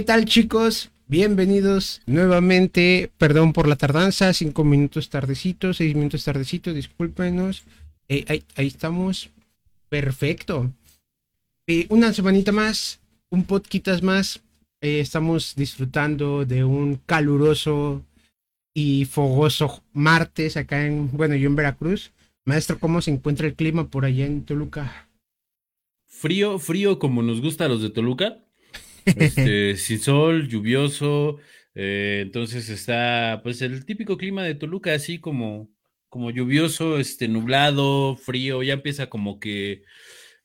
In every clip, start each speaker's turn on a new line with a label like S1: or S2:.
S1: ¿Qué tal chicos? Bienvenidos nuevamente. Perdón por la tardanza, cinco minutos tardecito, seis minutos tardecito, discúlpenos. Eh, ahí, estamos. Perfecto. Eh, una semanita más, un podcast más. Eh, estamos disfrutando de un caluroso y fogoso martes acá en, bueno, yo en Veracruz. Maestro, ¿cómo se encuentra el clima por allá en Toluca?
S2: Frío, frío como nos gusta a los de Toluca. Este, sin sol, lluvioso. Eh, entonces está, pues, el típico clima de Toluca, así como, como lluvioso, este, nublado, frío. Ya empieza como que.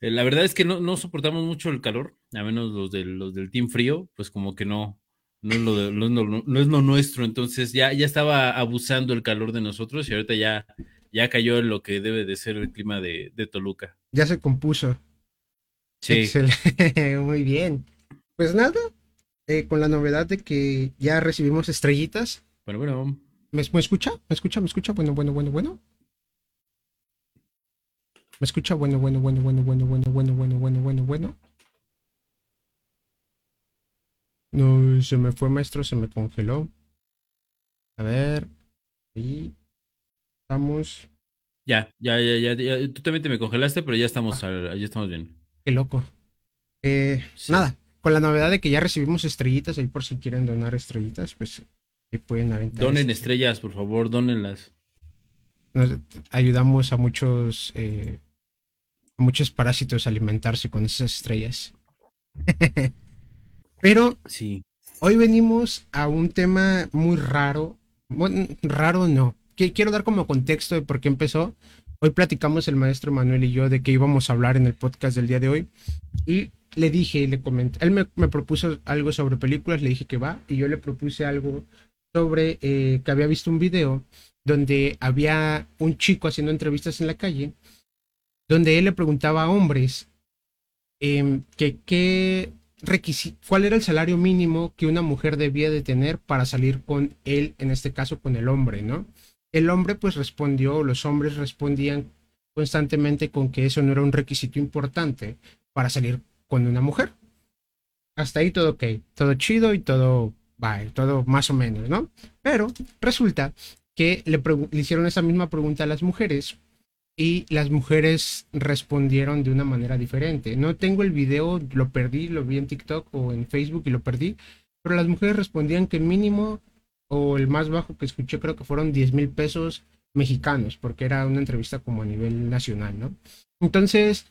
S2: Eh, la verdad es que no, no, soportamos mucho el calor, a menos los, de, los del Team Frío, pues como que no, no es lo, no, es lo nuestro. Entonces ya, ya estaba abusando el calor de nosotros y ahorita ya, ya cayó en lo que debe de ser el clima de, de Toluca.
S1: Ya se compuso. Sí. Muy bien. Pues nada, eh, con la novedad de que ya recibimos estrellitas.
S2: Bueno, bueno.
S1: ¿Me, ¿Me, escucha? ¿Me escucha? ¿Me escucha? Bueno, bueno, bueno, bueno. ¿Me escucha? Bueno, bueno, bueno, bueno, bueno, bueno, bueno, bueno, bueno, bueno, bueno. No, se me fue maestro, se me congeló. A ver. Ahí. Estamos.
S2: Ya, ya, ya, ya, Tú también te me congelaste, pero ya estamos, ya estamos bien.
S1: Qué loco. Eh, Nada, con la novedad de que ya recibimos estrellitas, ahí por si quieren donar estrellitas, pues pueden aventar.
S2: Donen este, estrellas, por favor, donenlas.
S1: ayudamos a muchos, eh, a muchos parásitos a alimentarse con esas estrellas. Pero
S2: sí.
S1: hoy venimos a un tema muy raro. Bueno, raro no. Quiero dar como contexto de por qué empezó. Hoy platicamos el maestro Manuel y yo de qué íbamos a hablar en el podcast del día de hoy. Y le dije, le comenté, él me, propuso algo sobre películas, le dije que va, y yo le propuse algo sobre eh, que había visto un video donde había un chico haciendo entrevistas en la calle, donde él le preguntaba a hombres em, que qué requisito, cuál era el salario mínimo que una mujer debía de tener para salir con él, en este caso con el hombre, ¿no? El hombre pues respondió, los hombres respondían constantemente con que eso no era un requisito importante para salir con una mujer. Hasta ahí todo ok, todo chido y todo va, todo más o menos, ¿no? Pero resulta que le, hicieron esa misma pregunta a las mujeres y las mujeres respondieron de una manera diferente. No tengo el video, lo perdí, lo vi en TikTok o en Facebook y lo perdí, pero las mujeres respondían que mínimo o el más bajo que escuché creo que fueron 10 mil pesos mexicanos, porque era una entrevista como a nivel nacional, ¿no? Entonces,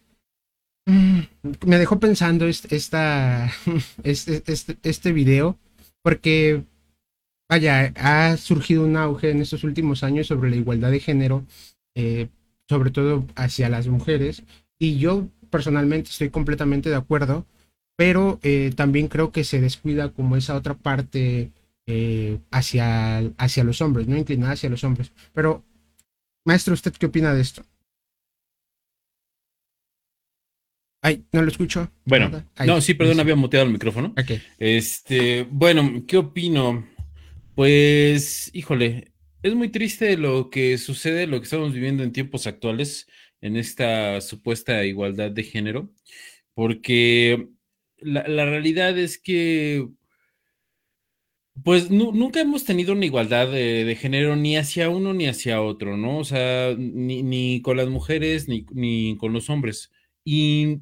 S1: Mm, me dejó pensando esta, este, este, este video, porque, vaya, ha surgido un auge en estos últimos años sobre la igualdad de género, eh, sobre todo hacia las mujeres, y yo personalmente estoy completamente de acuerdo, pero eh, también creo que se descuida como esa otra parte eh, hacia, hacia los hombres, no inclinada hacia los hombres. Pero, maestro, ¿usted qué opina de esto? Ay, no lo escucho.
S2: Bueno, no, sí, perdón, había muteado el micrófono. Este, bueno, ¿qué opino? Pues, híjole, es muy triste lo que sucede, lo que estamos viviendo en tiempos actuales, en esta supuesta igualdad de género, porque la, realidad es que, pues, nunca hemos tenido una igualdad de, género ni hacia uno ni hacia otro, ¿no? O sea, ni, ni con las mujeres ni, ni con los hombres. Y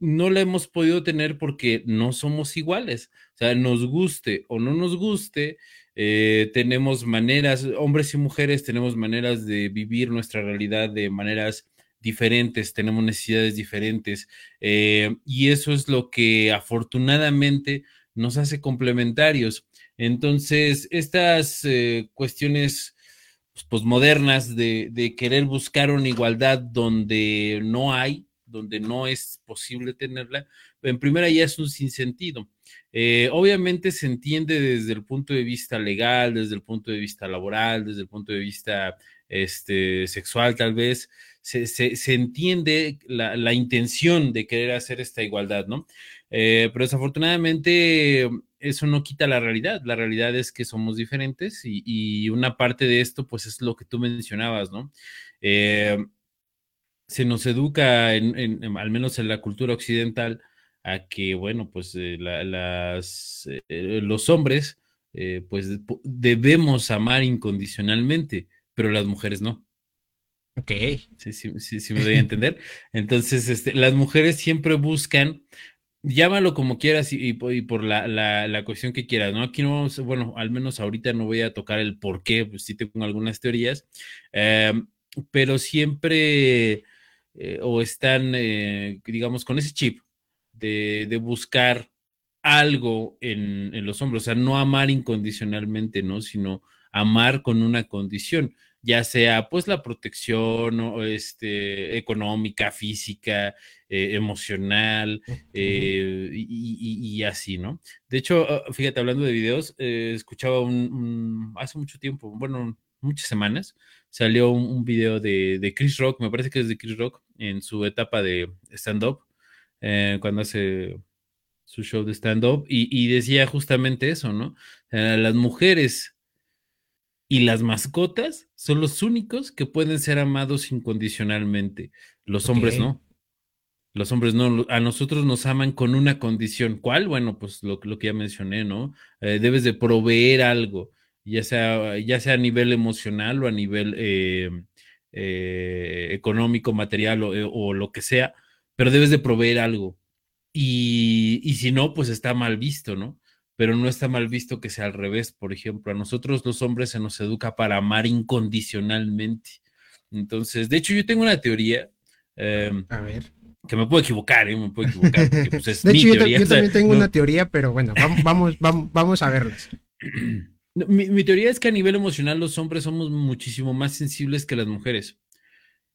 S2: no la hemos podido tener porque no somos iguales. O sea, nos guste o no nos guste, eh, tenemos maneras, hombres y mujeres tenemos maneras de vivir nuestra realidad de maneras diferentes, tenemos necesidades diferentes eh, y eso es lo que afortunadamente nos hace complementarios. Entonces, estas eh, cuestiones pues, modernas de, querer buscar una igualdad donde no hay, donde no es posible tenerla, en primera ya es un sinsentido. Eh, obviamente se entiende desde el punto de vista legal, desde el punto de vista laboral, desde el punto de vista este, sexual tal vez, se, entiende la, intención de querer hacer esta igualdad, ¿no? Eh, pero desafortunadamente eso no quita la realidad. La realidad es que somos diferentes y, una parte de esto, pues es lo que tú mencionabas, ¿no? Eh, se nos educa, en, al menos en la cultura occidental, a que, bueno, pues eh, las, eh, los hombres, pues debemos amar incondicionalmente, pero las mujeres no.
S1: Ok.
S2: Sí, sí, sí, sí me doy a entender. Entonces, este, las mujeres siempre buscan llámalo como quieras y, por la, la, cuestión que quieras, ¿no? Aquí no vamos, bueno, al menos ahorita no voy a tocar el por qué, pues sí tengo algunas teorías, em, pero siempre eh, o están, eh, digamos, con ese chip de, de buscar algo en, en, los hombres, o sea, no amar incondicionalmente, ¿no? Sino amar con una condición ya sea pues la protección este, económica, física, eh, emocional eh, y, así, ¿no? De hecho, ah, fíjate, hablando de videos, eh, escuchaba un, hace mucho tiempo, bueno, muchas semanas, salió un, video de, Chris Rock, me parece que es de Chris Rock, en su etapa de stand-up, cuando hace su show de stand-up, y, y, decía justamente eso, ¿no? las mujeres y las mascotas son los únicos que pueden ser amados incondicionalmente. Los hombres no. Los hombres no, a nosotros nos aman con una condición. ¿Cuál? Bueno, pues lo, lo que ya mencioné, ¿no? Eh, debes de proveer algo, ya sea, ya sea a nivel emocional o a nivel eh, eh, económico, material o, lo que sea, pero debes de proveer algo. Y, y si no, pues está mal visto, ¿no? Pero no está mal visto que sea al revés. Por ejemplo, a nosotros los hombres se nos educa para amar incondicionalmente. Entonces, de hecho, yo tengo una teoría. Em,
S1: a ver.
S2: Que me puedo equivocar, ¿eh? me puedo equivocar.
S1: Pues, de hecho, yo, también tengo una teoría, pero bueno, vamos, vamos, vamos, a verlas.
S2: Mi, teoría es que a nivel emocional los hombres somos muchísimo más sensibles que las mujeres.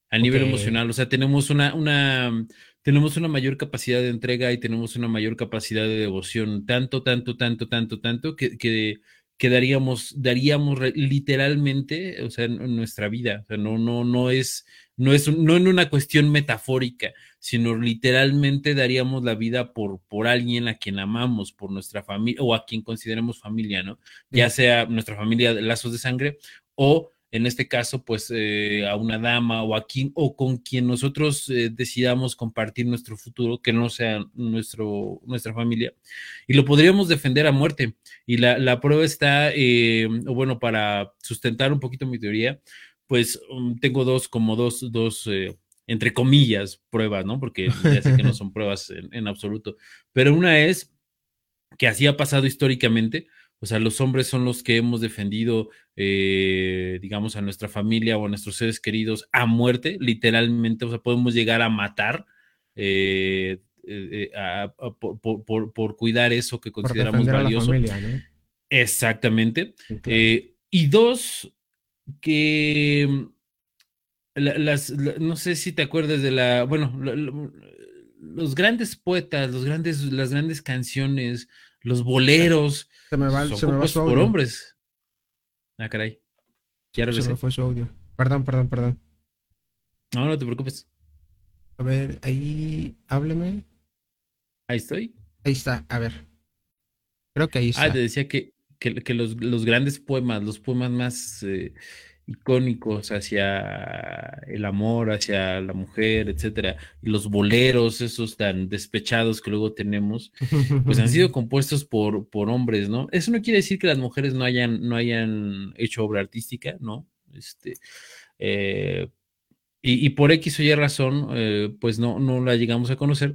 S2: A nivel emocional, o sea, tenemos una, una, tenemos una mayor capacidad de entrega y tenemos una mayor capacidad de devoción, tanto, tanto, tanto, tanto, tanto, que, que, daríamos, daríamos literalmente, o sea, en, nuestra vida, o sea, no, no, no es, no es, no en una cuestión metafórica, sino literalmente daríamos la vida por, por alguien a quien amamos, por nuestra familia, o a quien consideremos familia, ¿no? Ya sea nuestra familia de lazos de sangre o en este caso, pues eh, a una dama o a quien o con quien nosotros eh, decidamos compartir nuestro futuro, que no sea nuestro, nuestra familia, y lo podríamos defender a muerte. Y la, prueba está, eh, o bueno, para sustentar un poquito mi teoría, pues um, tengo dos, como dos, dos, entre comillas, pruebas, ¿no? Porque ya sé que no son pruebas en, en absoluto, pero una es que así ha pasado históricamente, o sea, los hombres son los que hemos defendido, eh, digamos, a nuestra familia o a nuestros seres queridos a muerte, literalmente. O sea, podemos llegar a matar eh, eh, por, cuidar eso que consideramos valioso. Exactamente. y dos, que mm, las, no sé si te acuerdas de la, bueno, los grandes poetas, los grandes, las grandes canciones, los boleros
S1: se me va, se me va
S2: por hombres. Ah, caray.
S1: Ya se me fue su audio. Perdón, perdón, perdón.
S2: No, no te preocupes.
S1: A ver, ahí, hábleme.
S2: Ahí estoy.
S1: Ahí está, a ver. Creo que ahí ah, está.
S2: Ah, te decía que, que, los, los, grandes poemas, los poemas más eh, icónicos hacia el amor, hacia la mujer, etcétera, y los boleros, esos tan despechados que luego tenemos, pues han sido compuestos por, por hombres, ¿no? Eso no quiere decir que las mujeres no hayan, no hayan hecho obra artística, ¿no? Este, eh, y, por X o Y razón, eh, pues no, no la llegamos a conocer,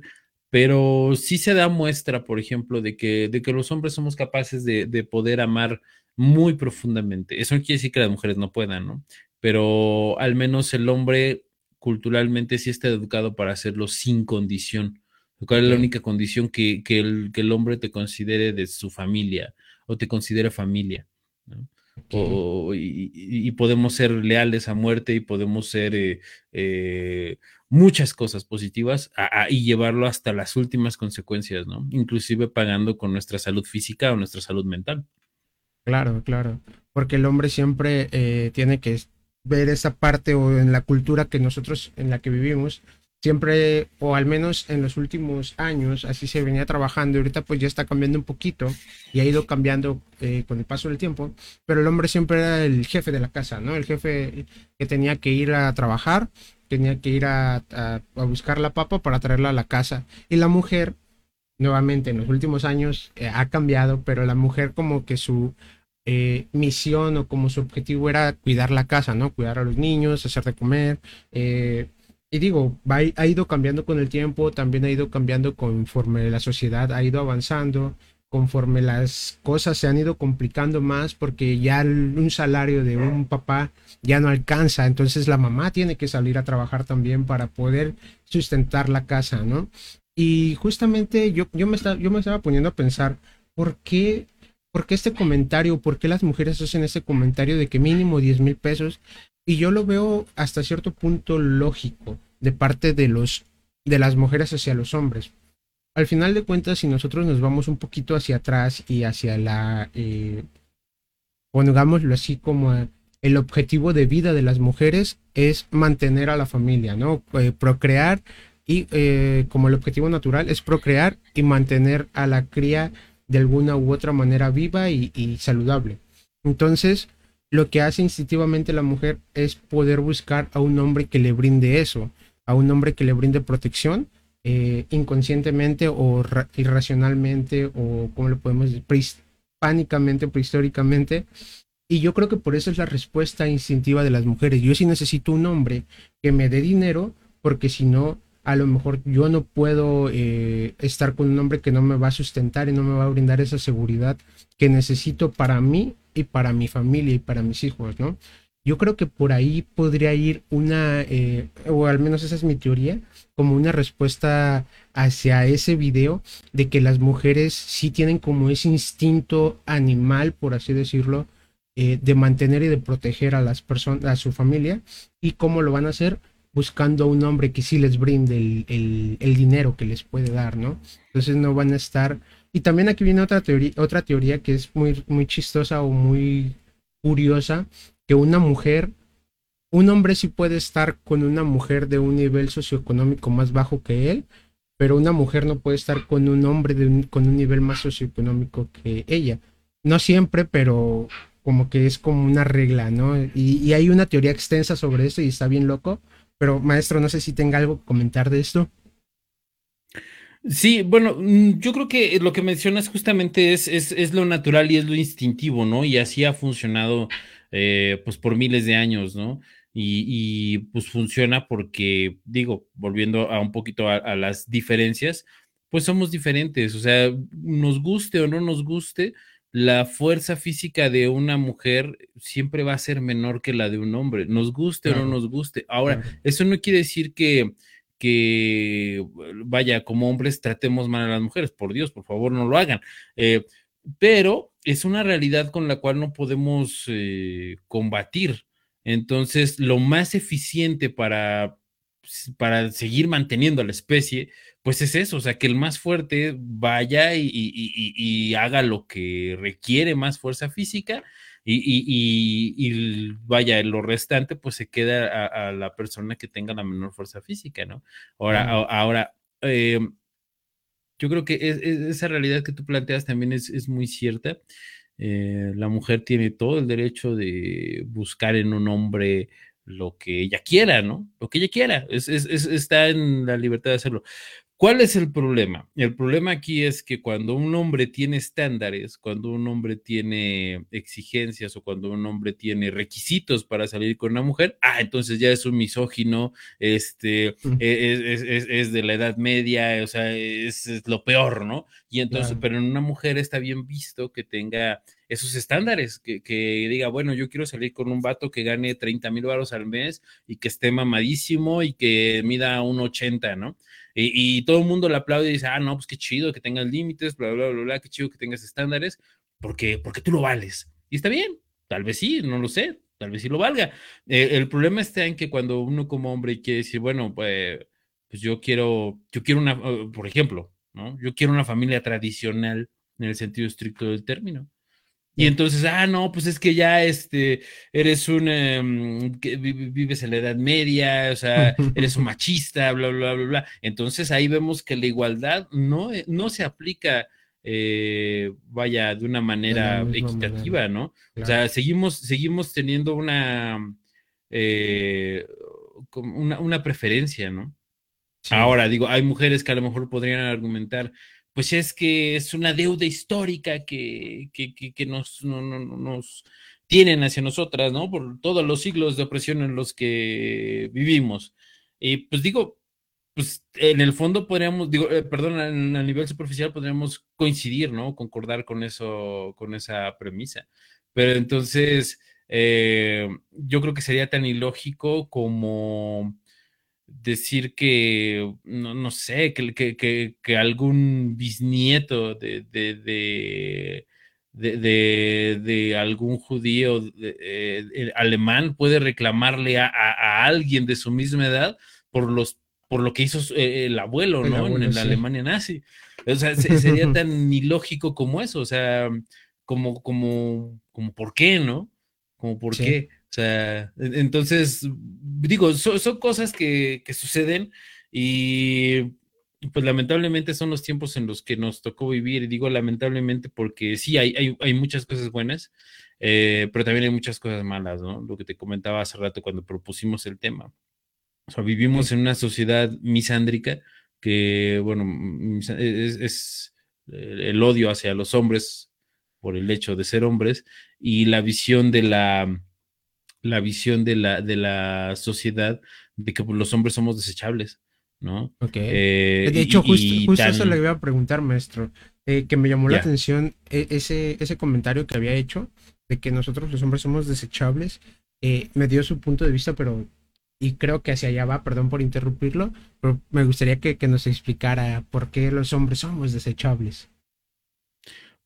S2: pero sí se da muestra, por ejemplo, de que, de que los hombres somos capaces de, de poder amar muy profundamente. Eso no quiere decir que las mujeres no puedan, ¿no? Pero al menos el hombre culturalmente sí está educado para hacerlo sin condición. ¿Cuál es la única condición que, el, que el hombre te considere de su familia o te considere familia? y, podemos ser leales a muerte y podemos ser eh, eh, muchas cosas positivas y llevarlo hasta las últimas consecuencias, ¿no? Inclusive pagando con nuestra salud física o nuestra salud mental.
S1: Claro, claro. Porque el hombre siempre eh, tiene que ver esa parte o en la cultura que nosotros en la que vivimos, siempre, o al menos en los últimos años, así se venía trabajando y ahorita pues ya está cambiando un poquito y ha ido cambiando eh, con el paso del tiempo, pero el hombre siempre era el jefe de la casa, ¿no? El jefe que tenía que ir a trabajar, tenía que ir a, a buscar la papa para traerla a la casa y la mujer nuevamente en los últimos años eh, ha cambiado, pero la mujer como que su eh, misión o como su objetivo era cuidar la casa, ¿no? Cuidar a los niños, hacer de comer. Eh, y digo, ha ido cambiando con el tiempo, también ha ido cambiando conforme la sociedad ha ido avanzando, conforme las cosas se han ido complicando más, porque ya un salario de un papá ya no alcanza, entonces la mamá tiene que salir a trabajar también para poder sustentar la casa, ¿no? Y justamente yo, yo, me, estaba, yo me estaba poniendo a pensar, ¿por qué, ¿por qué este comentario? ¿Por qué las mujeres hacen este comentario de que mínimo 10 mil pesos? Y yo lo veo hasta cierto punto lógico de parte de, los, de las mujeres hacia los hombres. Al final de cuentas, si nosotros nos vamos un poquito hacia atrás y hacia la, eh, pongámoslo así como el objetivo de vida de las mujeres es mantener a la familia, ¿no? Eh, procrear y eh, como el objetivo natural es procrear y mantener a la cría de alguna u otra manera viva y, saludable. Entonces, lo que hace instintivamente la mujer es poder buscar a un hombre que le brinde eso, a un hombre que le brinde protección, eh, inconscientemente o irracionalmente o como lo podemos decir, prehispánicamente, prehistóricamente. Y yo creo que por eso es la respuesta instintiva de las mujeres. Yo sí necesito un hombre que me dé dinero porque si no a lo mejor yo no puedo eh, estar con un hombre que no me va a sustentar y no me va a brindar esa seguridad que necesito para mí y para mi familia y para mis hijos, ¿no? Yo creo que por ahí podría ir una, eh, o al menos esa es mi teoría, como una respuesta hacia ese video de que las mujeres sí tienen como ese instinto animal, por así decirlo, eh, de mantener y de proteger a las personas, a su familia, y cómo lo van a hacer buscando a un hombre que sí les brinde el, dinero que les puede dar, ¿no? Entonces no van a estar... Y también aquí viene otra teoría, otra teoría que es muy, muy chistosa o muy curiosa, que una mujer, un hombre sí puede estar con una mujer de un nivel socioeconómico más bajo que él, pero una mujer no puede estar con un hombre de con un nivel más socioeconómico que ella. No siempre, pero como que es como una regla, ¿no? Y, y hay una teoría extensa sobre eso y está bien loco, pero maestro, no sé si tenga algo que comentar de esto.
S2: Sí, bueno, mm, yo creo que lo que mencionas justamente es, es, lo natural y es lo instintivo, ¿no? Y así ha funcionado eh, pues por miles de años, ¿no? Y, pues funciona porque, digo, volviendo a un poquito a, las diferencias, pues somos diferentes, o sea, nos guste o no nos guste, la fuerza física de una mujer siempre va a ser menor que la de un hombre, nos guste o no nos guste. Ahora, eso no quiere decir que, que, vaya, como hombres tratemos mal a las mujeres, por Dios, por favor, no lo hagan. Eh, pero es una realidad con la cual no podemos eh, combatir. Entonces, lo más eficiente para, para seguir manteniendo a la especie, pues es eso, o sea, que el más fuerte vaya y, haga lo que requiere más fuerza física y, vaya, lo restante pues se queda a, la persona que tenga la menor fuerza física, ¿no? Ahora, ahora, eh, yo creo que esa realidad que tú planteas también es, muy cierta. Eh, la mujer tiene todo el derecho de buscar en un hombre lo que ella quiera, ¿no? Lo que ella quiera, está en la libertad de hacerlo. ¿Cuál es el problema? El problema aquí es que cuando un hombre tiene estándares, cuando un hombre tiene exigencias o cuando un hombre tiene requisitos para salir con una mujer, ah, entonces ya es un misógino, este, e, es, de la edad media, o sea, es, lo peor, ¿no? Y entonces, pero en una mujer está bien visto que tenga esos estándares, que, diga, bueno, yo quiero salir con un vato que gane 30 mil baros al mes y que esté mamadísimo y que mida un 80, ¿no? Y, todo el mundo le aplaude y dice, ah, no, pues qué chido que tengas límites, bla, bla, bla, bla, qué chido que tengas estándares, porque, porque tú lo vales. Y está bien, tal vez sí, no lo sé, tal vez sí lo valga. Eh, el problema está en que cuando uno como hombre quiere decir, bueno, pues, pues yo quiero, yo quiero una, por ejemplo, ¿no? Yo quiero una familia tradicional en el sentido estricto del término. Y entonces, ah, no, pues es que ya este, eres un, em, que vives en la Edad Media, o sea, eres un machista, bla, bla, bla, bla. Entonces ahí vemos que la igualdad no, eh, no se aplica, eh, vaya, de una manera equitativa, ¿no? O sea, seguimos, seguimos teniendo una, eh, una, una, preferencia, ¿no? Ahora, digo, hay mujeres que a lo mejor podrían argumentar pues es que es una deuda histórica que, que, nos, nos tienen hacia nosotras, ¿no? Por todos los siglos de opresión en los que vivimos. Y pues digo, pues en el fondo podríamos, digo, eh, perdón, a, nivel superficial podríamos coincidir, ¿no? Concordar con eso, con esa premisa. Pero entonces, eh, yo creo que sería tan ilógico como decir que, no, no sé, que, que, que, algún bisnieto de, de, de, de algún judío eh, alemán puede reclamarle a, a, alguien de su misma edad por los por lo que hizo eh, el abuelo, ¿no? en la Alemania nazi. O sea, sería tan ilógico como eso, o sea, como, como, como, ¿por qué, no? Como, ¿por qué? O sea, entonces, digo, son, cosas que, que, suceden y pues lamentablemente son los tiempos en los que nos tocó vivir, y digo lamentablemente porque sí, hay, hay, hay muchas cosas buenas, eh, pero también hay muchas cosas malas, ¿no? Lo que te comentaba hace rato cuando propusimos el tema. O sea, vivimos en una sociedad misándrica que, bueno, es, el odio hacia los hombres por el hecho de ser hombres y la visión de la, la visión de la, de la sociedad de que pues, los hombres somos desechables, ¿no?
S1: Ok. Eh, de hecho, justo, eso le iba a preguntar, maestro, eh, que me llamó la atención e, ese, ese comentario que había hecho de que nosotros los hombres somos desechables. Eh, me dio su punto de vista, pero y creo que hacia allá va, perdón por interrumpirlo, pero me gustaría que, nos explicara por qué los hombres somos desechables.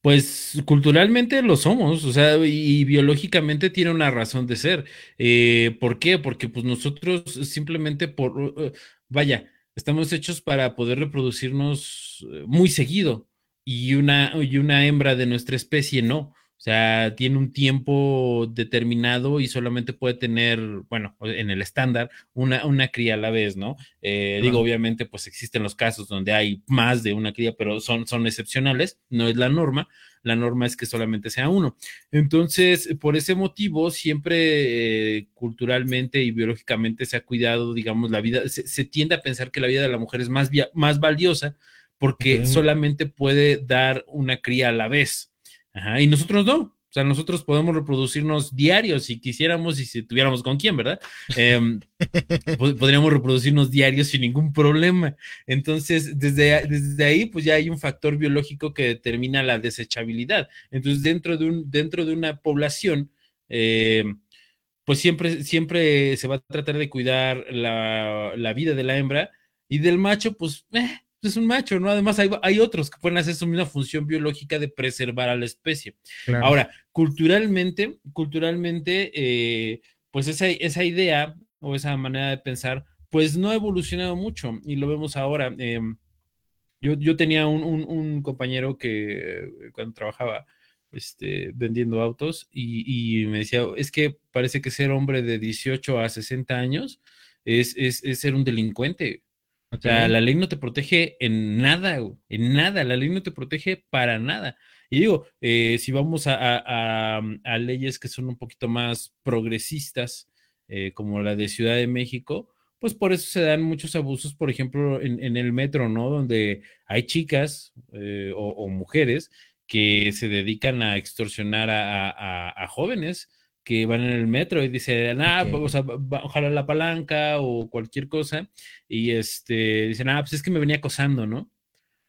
S2: Pues culturalmente lo somos, o sea, y, biológicamente tiene una razón de ser. Eh, ¿Por qué? Porque pues nosotros simplemente por, eh, vaya, estamos hechos para poder reproducirnos eh, muy seguido y una, y una hembra de nuestra especie no. O sea, tiene un tiempo determinado y solamente puede tener, bueno, en el estándar, una, una cría a la vez, ¿no? Eh, digo, obviamente, pues existen los casos donde hay más de una cría, pero son, son excepcionales, no es la norma. La norma es que solamente sea uno. Entonces, por ese motivo, siempre eh, culturalmente y biológicamente se ha cuidado, digamos, la vida, se, tiende a pensar que la vida de la mujer es más, más valiosa porque solamente puede dar una cría a la vez y nosotros no. O sea, nosotros podemos reproducirnos diarios si quisiéramos y si tuviéramos con quién, ¿verdad? Em, podríamos reproducirnos diarios sin ningún problema. Entonces, desde, desde ahí, pues ya hay un factor biológico que determina la desechabilidad. Entonces, dentro de, un, dentro de una población, em, pues siempre, siempre se va a tratar de cuidar la, la vida de la hembra y del macho, pues, eh, es un macho, ¿no? Además, hay, otros que pueden hacer su misma función biológica de preservar a la especie. Ahora, culturalmente, culturalmente, eh, pues esa, esa idea o esa manera de pensar, pues no ha evolucionado mucho y lo vemos ahora. Em, yo, yo, tenía un, compañero que eh, cuando trabajaba este, vendiendo autos y, me decía, es que parece que ser hombre de 18 a 60 años es, es, es ser un delincuente. O sea, la ley no te protege en nada, en nada, la ley no te protege para nada. Y digo, eh, si vamos a, leyes que son un poquito más progresistas, eh, como la de Ciudad de México, pues por eso se dan muchos abusos, por ejemplo, en, el metro, ¿no? Donde hay chicas eh, o, mujeres que se dedican a extorsionar a jóvenes que van en el metro y dicen, ah, pues, ojalá la palanca o cualquier cosa, y este, dicen, ah, pues es que me venía acosando, ¿no?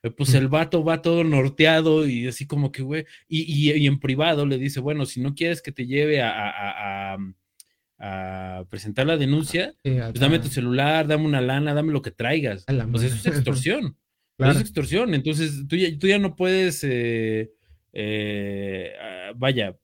S2: Eh, pues el vato va todo norteado y así como que, güey, y, y, en privado le dice, bueno, si no quieres que te lleve a, a, a, presentar la denuncia, pues dame tu celular, dame una lana, dame lo que traigas. Pues eso es extorsión. Eso es extorsión. Entonces tú ya, tú ya no puedes, eh, eh, ah, vaya,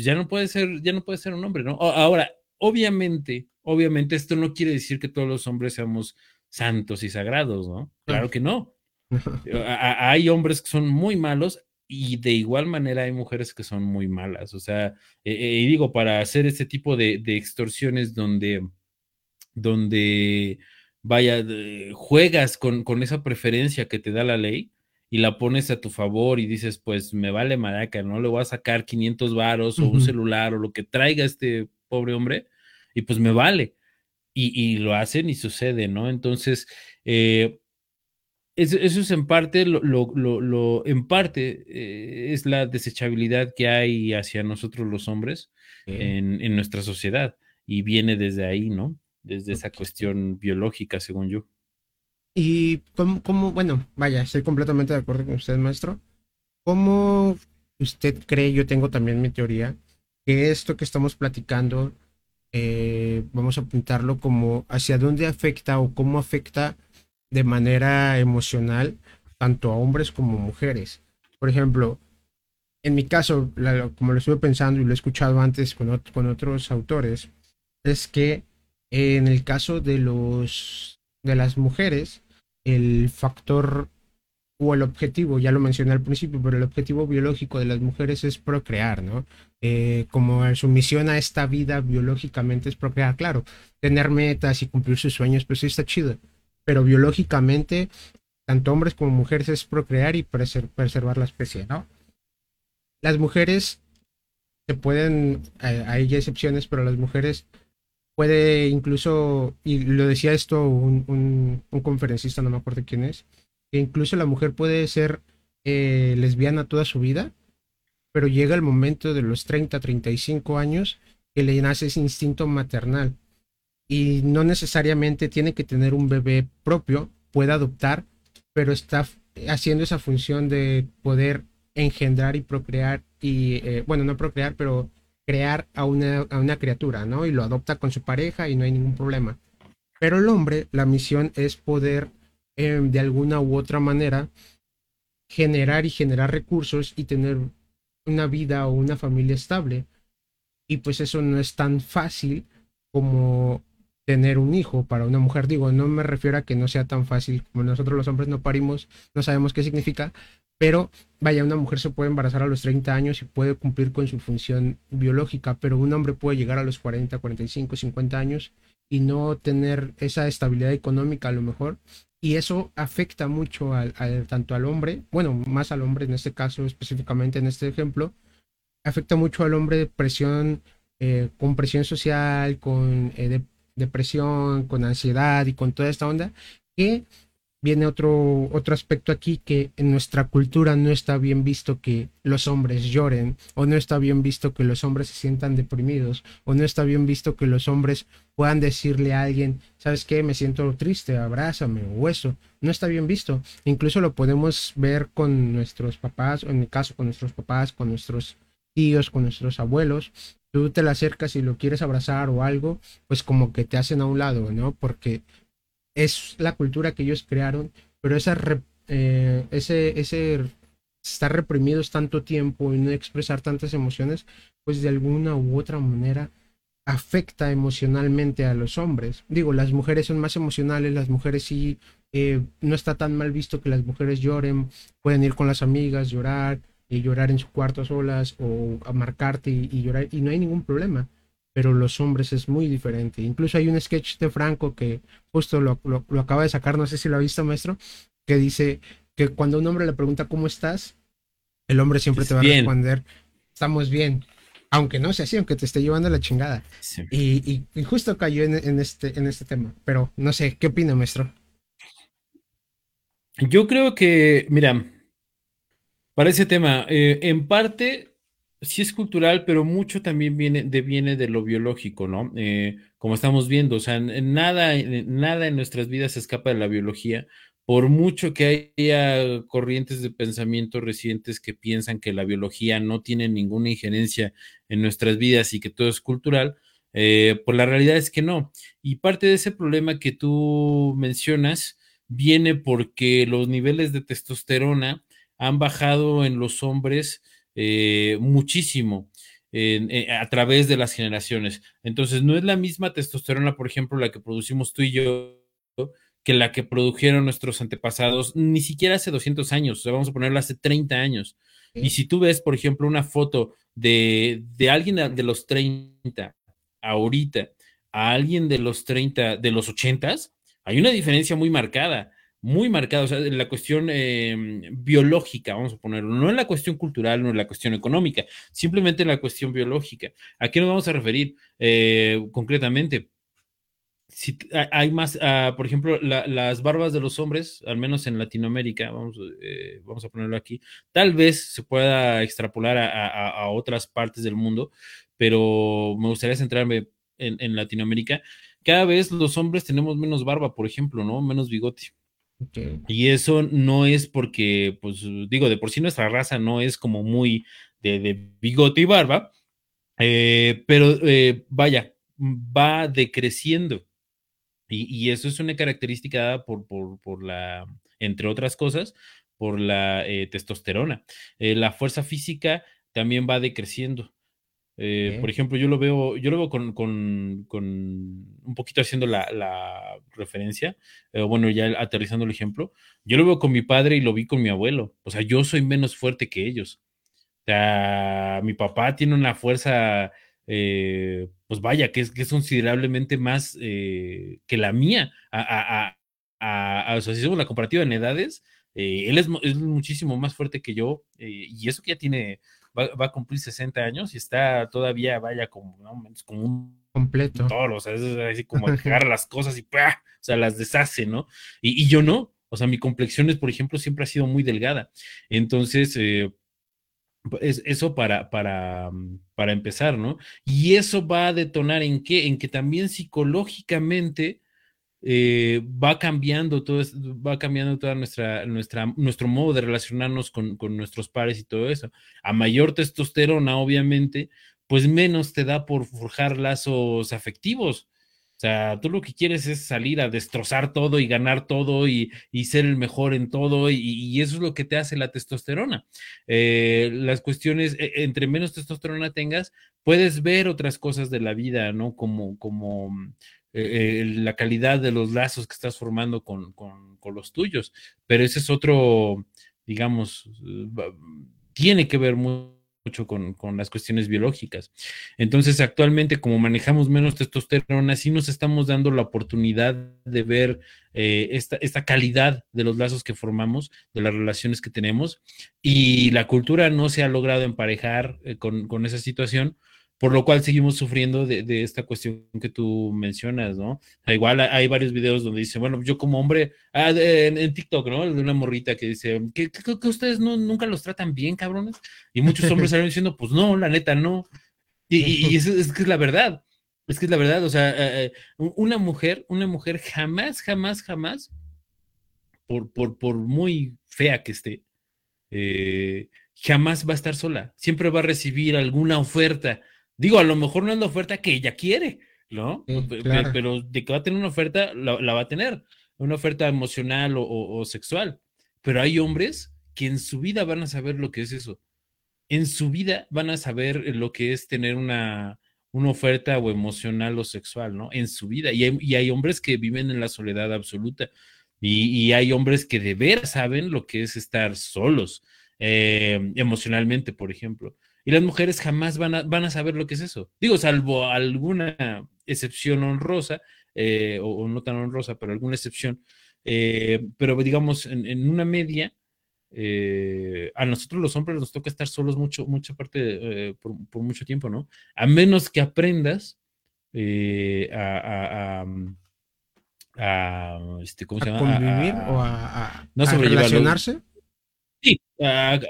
S2: pues ya no puede ser, ya no puede ser un hombre, ¿no? Ahora, obviamente, obviamente esto no quiere decir que todos los hombres seamos santos y sagrados, ¿no? Claro que no. hay hombres que son muy malos y de igual manera hay mujeres que son muy malas. O sea, eh, eh, y digo, para hacer este tipo de, extorsiones donde, donde, vaya, juegas con, con, esa preferencia que te da la ley, y la pones a tu favor y dices, pues me vale maraca, no le voy a sacar 500 varos o un celular o lo que traiga este pobre hombre y pues me vale. Y, lo hacen y sucede, ¿no? Entonces, eh, eso, es en parte, lo, lo, en parte eh, es la desechabilidad que hay hacia nosotros los hombres en, en, nuestra sociedad y viene desde ahí, ¿no? Desde esa cuestión biológica, según yo.
S1: Y cómo, bueno, vaya, estoy completamente de acuerdo con usted, maestro. ¿Cómo usted cree, yo tengo también mi teoría, que esto que estamos platicando, eh, vamos a apuntarlo como hacia dónde afecta o cómo afecta de manera emocional tanto a hombres como mujeres. Por ejemplo, en mi caso, como lo estuve pensando y lo he escuchado antes con, con otros autores, es que en el caso de los de las mujeres, el factor o el objetivo, ya lo mencioné al principio, pero el objetivo biológico de las mujeres es procrear, ¿no? Eh, como su misión a esta vida biológicamente es procrear, claro, tener metas y cumplir sus sueños, pues sí está chido, pero biológicamente, tanto hombres como mujeres es procrear y preservar la especie, ¿no? Las mujeres se pueden, eh, hay excepciones, pero las mujeres puede incluso, y lo decía esto un, conferencista, no me acuerdo quién es, que incluso la mujer puede ser eh, lesbiana toda su vida, pero llega el momento de los 30, 35 años que le nace ese instinto maternal. Y no necesariamente tiene que tener un bebé propio, puede adoptar, pero está haciendo esa función de poder engendrar y procrear y, eh, bueno, no procrear, pero crear a una, a una criatura, ¿no? Y lo adopta con su pareja y no hay ningún problema. Pero el hombre, la misión es poder em, de alguna u otra manera generar y generar recursos y tener una vida o una familia estable. Y pues eso no es tan fácil como tener un hijo para una mujer. Digo, no me refiero a que no sea tan fácil como nosotros los hombres no parimos, no sabemos qué significa, pero vaya, una mujer se puede embarazar a los 30 años y puede cumplir con su función biológica, pero un hombre puede llegar a los 40, 45, 50 años y no tener esa estabilidad económica a lo mejor. Y eso afecta mucho al, tanto al hombre, bueno, más al hombre en este caso específicamente en este ejemplo, afecta mucho al hombre presión, eh, con presión social, con eh, depresión, con ansiedad y con toda esta onda, que viene otro, otro aspecto aquí que en nuestra cultura no está bien visto que los hombres lloren, o no está bien visto que los hombres se sientan deprimidos, o no está bien visto que los hombres puedan decirle a alguien, ¿sabes qué? Me siento triste, abrázame, o eso. No está bien visto. Incluso lo podemos ver con nuestros papás, o en mi caso con nuestros papás, con nuestros tíos, con nuestros abuelos. Tú te le acercas y lo quieres abrazar o algo, pues como que te hacen a un lado, ¿no? Porque es la cultura que ellos crearon, pero esa eh, ese, ese estar reprimidos tanto tiempo y no expresar tantas emociones, pues de alguna u otra manera afecta emocionalmente a los hombres. Digo, las mujeres son más emocionales, las mujeres sí, eh, no está tan mal visto que las mujeres lloren, pueden ir con las amigas, llorar y llorar en su cuarto solas o a marcarte y llorar y no hay ningún problema pero los hombres es muy diferente. Incluso hay un sketch de Franco que justo lo, acaba de sacar, no sé si lo ha visto, maestro, que dice que cuando un hombre le pregunta cómo estás, el hombre siempre te va a responder, estamos bien, aunque no sea así, aunque te esté llevando la chingada. Y, justo cayó en, este, en este tema, pero no sé, ¿qué opina, maestro?
S2: Yo creo que, mira, para ese tema, eh, en parte sí es cultural, pero mucho también viene de, viene de lo biológico, ¿no? Eh, como estamos viendo, o sea, nada, nada en nuestras vidas se escapa de la biología, por mucho que haya corrientes de pensamiento recientes que piensan que la biología no tiene ninguna injerencia en nuestras vidas y que todo es cultural, eh, pues la realidad es que no. Y parte de ese problema que tú mencionas viene porque los niveles de testosterona han bajado en los hombres eh, muchísimo eh, a través de las generaciones. Entonces, no es la misma testosterona, por ejemplo, la que producimos tú y yo, que la que produjeron nuestros antepasados, ni siquiera hace 200 años, o sea, vamos a ponerla hace 30 años. Y si tú ves, por ejemplo, una foto de, de alguien de los 30 ahorita a alguien de los 30, de los 80, hay una diferencia muy marcada muy marcado, o sea, en la cuestión em, biológica, vamos a ponerlo, no en la cuestión cultural, no en la cuestión económica, simplemente en la cuestión biológica. ¿A qué nos vamos a referir eh, concretamente? si hay más, uh, por ejemplo, la, las barbas de los hombres, al menos en Latinoamérica, vamos, eh, vamos a ponerlo aquí, tal vez se pueda extrapolar a, otras partes del mundo, pero me gustaría centrarme en, en, Latinoamérica. Cada vez los hombres tenemos menos barba, por ejemplo, ¿no? Menos bigote. Y eso no es porque, pues digo, de por sí nuestra raza no es como muy de, bigote y barba, eh, pero eh, vaya, va decreciendo. Y, eso es una característica por, por, por, la, entre otras cosas, por la eh, testosterona. La fuerza física también va decreciendo. Eh. Por ejemplo, yo lo veo, yo lo veo con, con, con un poquito haciendo la, la referencia, eh, bueno, ya aterrizando el ejemplo, yo lo veo con mi padre y lo vi con mi abuelo. O sea, yo soy menos fuerte que ellos. O sea, mi papá tiene una fuerza eh, pues vaya, que es, que es considerablemente más eh, que la mía. A, a, a, a, si hacemos la comparativa en edades, eh, él es, es, muchísimo más fuerte que yo, y eso que ya tiene, va, va, a cumplir 60 años y está todavía, vaya, como, ¿no? como un
S1: completo.
S2: Toro, o sea, es así como agarra las cosas y ¡pah! o sea, las deshace, ¿no? Y, y, yo no. O sea, mi complexión es, por ejemplo, siempre ha sido muy delgada. Entonces, eh, es, eso para, para, para empezar, ¿no? Y eso va a detonar en qué? En que también psicológicamente eh, va cambiando todo, va cambiando toda nuestra, nuestro modo de relacionarnos con, con nuestros pares y todo eso. A mayor testosterona, obviamente, pues menos te da por forjar lazos afectivos. O sea, tú lo que quieres es salir a destrozar todo y ganar todo y, y ser el mejor en todo y, y, eso es lo que te hace la testosterona. Eh, las cuestiones, e, entre menos testosterona tengas, puedes ver otras cosas de la vida, ¿no? Como, como eh, la calidad de los lazos que estás formando con, con, con los tuyos. Pero ese es otro, digamos, tiene que ver mucho con, con, las cuestiones biológicas. Entonces, actualmente, como manejamos menos testosterona, sí nos estamos dando la oportunidad de ver eh, esta, esta, calidad de los lazos que formamos, de las relaciones que tenemos, y la cultura no se ha logrado emparejar eh, con, esa situación, por lo cual seguimos sufriendo de, de, esta cuestión que tú mencionas, ¿no? Igual hay varios videos donde dice, bueno, yo como hombre, ah, en, en, TikTok, ¿no? De una morrita que dice, que, que, que ustedes no, nunca los tratan bien, cabrones. Y muchos hombres salen diciendo, pues no, la neta, no. Y, y, y es, es, que es la verdad. Es que es la verdad, o sea, eh, una mujer, una mujer jamás, jamás, jamás, por, por, por muy fea que esté, eh, jamás va a estar sola. Siempre va a recibir alguna oferta Digo, a lo mejor no es la oferta que ella quiere, ¿no? Sí, claro. Pero de que va a tener una oferta, la, la va a tener, una oferta emocional o, o, o, sexual. Pero hay hombres que en su vida van a saber lo que es eso. En su vida van a saber lo que es tener una, una oferta o emocional o sexual, ¿no? En su vida. Y hay, y hay hombres que viven en la soledad absoluta. Y, y, hay hombres que de veras saben lo que es estar solos, eh, emocionalmente, por ejemplo. Y las mujeres jamás van a, van a saber lo que es eso. Digo, salvo alguna excepción honrosa, eh, o, o, no tan honrosa, pero alguna excepción. Eh, pero digamos, en, en una media, eh, a nosotros los hombres nos toca estar solos mucho, mucha parte, por, por, mucho tiempo, ¿no? A menos que aprendas a, a, a, a, este, ¿cómo se llama?
S1: convivir o a, no a relacionarse.
S2: Sí, a,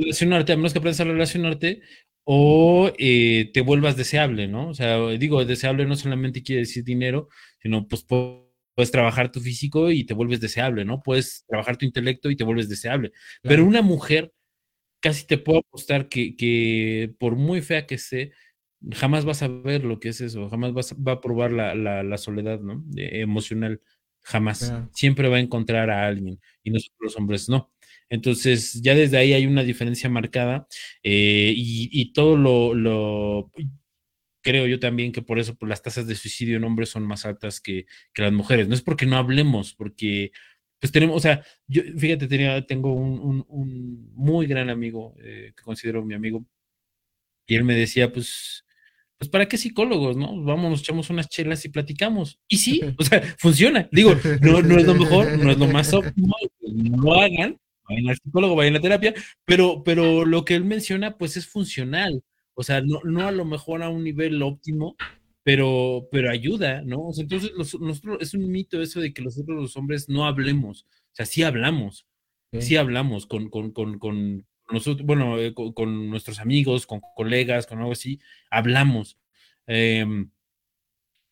S2: relacionarte, a menos que aprendas a relacionarte o eh, te vuelvas deseable, ¿no? O sea, digo, deseable no solamente quiere decir dinero, sino pues puedes trabajar tu físico y te vuelves deseable, ¿no? Puedes trabajar tu intelecto y te vuelves deseable. Claro. Pero una mujer, casi te puedo apostar que, que, por muy fea que esté, jamás vas a ver lo que es eso, jamás vas, va a probar la, la, la soledad, ¿no? De, emocional, jamás. Claro. Siempre va a encontrar a alguien y nosotros los hombres no. Entonces, ya desde ahí hay una diferencia marcada eh, y, y, todo lo, lo, creo yo también que por eso por las tasas de suicidio en hombres son más altas que, que, las mujeres. No es porque no hablemos, porque pues tenemos, o sea, yo fíjate, tenía, tengo un, un, un muy gran amigo eh, que considero mi amigo y él me decía, pues, pues ¿para qué psicólogos, no? Vamos, nos echamos unas chelas y platicamos. Y sí, o sea, funciona. Digo, no, no es lo mejor, no es lo más óptimo, no lo hagan, vayan al psicólogo, vayan a la terapia, pero, pero lo que él menciona, pues es funcional. O sea, no, no a lo mejor a un nivel óptimo, pero, pero ayuda, ¿no? entonces, nosotros, es un mito eso de que nosotros los hombres no hablemos, o sea, sí hablamos, sí, hablamos con, con, con, con nosotros, bueno, eh, con, nuestros amigos, con colegas, con algo así, hablamos. Em,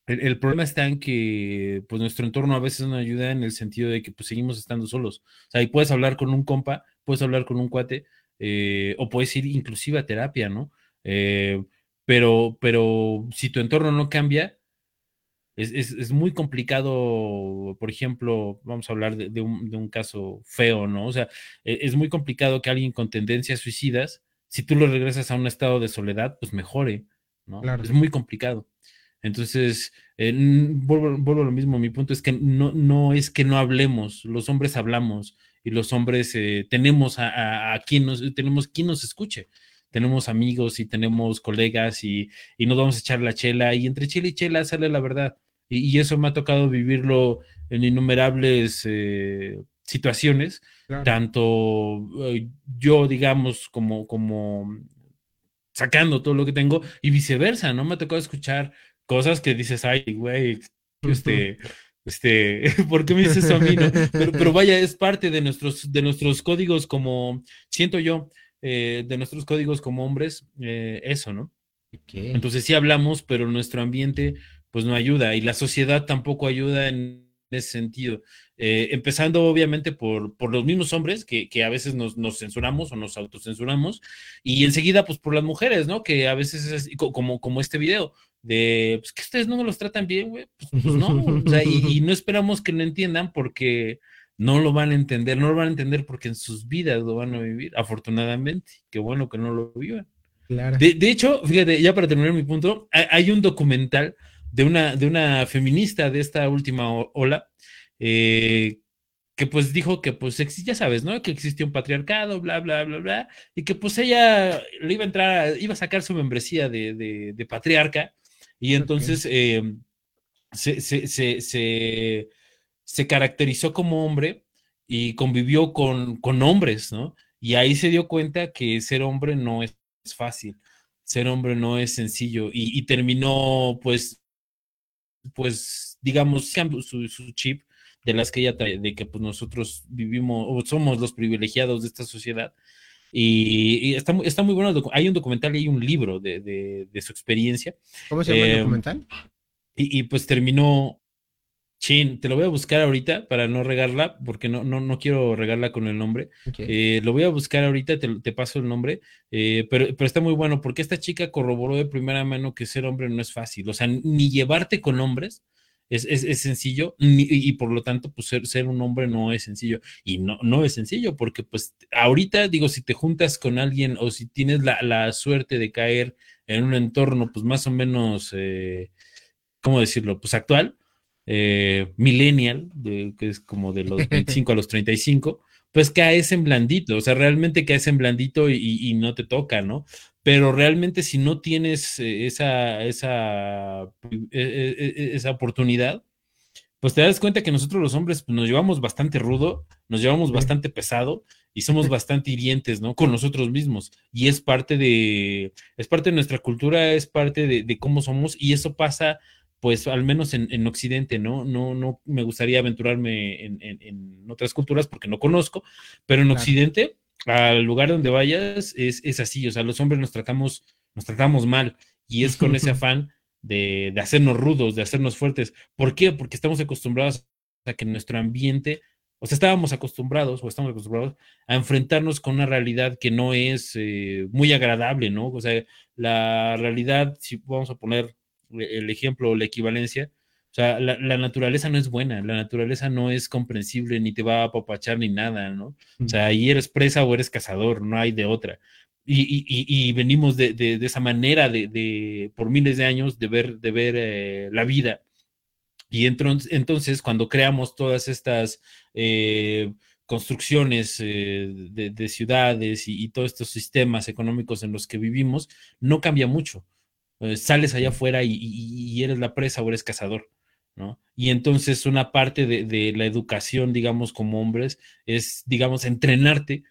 S2: el, problema está en que pues nuestro entorno a veces no ayuda en el sentido de que pues seguimos estando solos. O sea, y puedes hablar con un compa, puedes hablar con un cuate, eh, o puedes ir inclusive a terapia, ¿no? Eh, pero, pero si tu entorno no cambia, es, muy complicado, por ejemplo, vamos a hablar de, un, caso feo, ¿no? O sea, e, es, muy complicado que alguien con tendencias suicidas, si tú lo regresas a un estado de soledad, pues mejore, ¿no? Es muy complicado. Entonces, eh, vuelvo, a lo mismo, mi punto es que no, no es que no hablemos, los hombres hablamos y los hombres eh, tenemos a, quien nos, tenemos quien nos escuche. Tenemos amigos y tenemos colegas y, y, nos vamos a echar la chela y entre chela y chela sale la verdad. Y, eso me ha tocado vivirlo en innumerables eh, situaciones, tanto yo, digamos, como, como sacando todo lo que tengo y viceversa, ¿no? Me ha tocado escuchar cosas que dices, ay, güey, este, este, ¿por qué me dices eso a mí? Pero, vaya, es parte de nuestros, de nuestros códigos como, siento yo, eh, de nuestros códigos como hombres, eh, eso, ¿no? Entonces sí hablamos, pero nuestro ambiente pues no ayuda y la sociedad tampoco ayuda en ese sentido. Eh, empezando obviamente por, por, los mismos hombres que, que a veces nos, nos, censuramos o nos autocensuramos y enseguida pues por las mujeres, ¿no? Que a veces es como, como este video, de pues que ustedes no los tratan bien, güey, pues, pues no, o sea, y, no esperamos que lo entiendan porque no lo van a entender, no lo van a entender porque en sus vidas lo van a vivir, afortunadamente, qué bueno que no lo vivan. Claro. De, hecho, fíjate, ya para terminar mi punto, hay, un documental de una, de una feminista de esta última ola, eh, que pues dijo que pues ya sabes, ¿no? Que existía un patriarcado, bla, bla, bla, bla, y que pues ella le iba a entrar, iba a sacar su membresía de, de, de patriarca, y entonces eh, se, caracterizó como hombre y convivió con, hombres, ¿no? Y ahí se dio cuenta que ser hombre no es fácil, ser hombre no es sencillo y, terminó, pues, pues, digamos, su, su chip de las que ella de que pues nosotros vivimos o somos los privilegiados de esta sociedad. Y, está, está, muy bueno. Hay un documental y hay un libro de, su experiencia.
S1: ¿Cómo se llama el em, documental?
S2: Y, pues terminó. Chin, te lo voy a buscar ahorita para no regarla, porque no, no, no quiero regarla con el nombre. Eh, lo voy a buscar ahorita, te, te paso el nombre, eh, pero, pero está muy bueno porque esta chica corroboró de primera mano que ser hombre no es fácil. O sea, ni llevarte con hombres, es, sencillo y, por lo tanto, pues ser, ser, un hombre no es sencillo. Y no, no es sencillo porque pues ahorita digo, si te juntas con alguien o si tienes la, suerte de caer en un entorno pues más o menos, eh, ¿cómo decirlo? Pues actual, eh, millennial, que es como de los 25 a los 35, pues caes en blandito, o sea, realmente caes en blandito y, y no te toca, ¿no? pero realmente si no tienes eh, esa, esa, e, e, e, esa oportunidad, pues te das cuenta que nosotros los hombres pues, nos llevamos bastante rudo, nos llevamos bastante pesado y somos bastante hirientes, ¿no? Con nosotros mismos. Y es parte de, es parte de nuestra cultura, es parte de, cómo somos y eso pasa, pues al menos en, Occidente, ¿no? No, no me gustaría aventurarme en, otras culturas porque no conozco, pero en Occidente al lugar donde vayas es, así, o sea, los hombres nos tratamos, nos tratamos mal y es con ese afán de, hacernos rudos, de hacernos fuertes. ¿Por qué? Porque estamos acostumbrados a que nuestro ambiente, o sea, estábamos acostumbrados o estamos acostumbrados a enfrentarnos con una realidad que no es eh, muy agradable, ¿no? O sea, la realidad, si vamos a poner el ejemplo o la equivalencia, o sea, la, naturaleza no es buena, la naturaleza no es comprensible, ni te va a apapachar ni nada, ¿no? O sea, ahí eres presa o eres cazador, no hay de otra. Y, venimos de, esa manera de, por miles de años de ver, de ver eh, la vida. Y entonces, entonces, cuando creamos todas estas eh, construcciones eh, de, ciudades y, todos estos sistemas económicos en los que vivimos, no cambia mucho. Sales allá afuera y eres la presa o eres cazador. ¿no? Y entonces una parte de, la educación, digamos, como hombres, es, digamos, entrenarte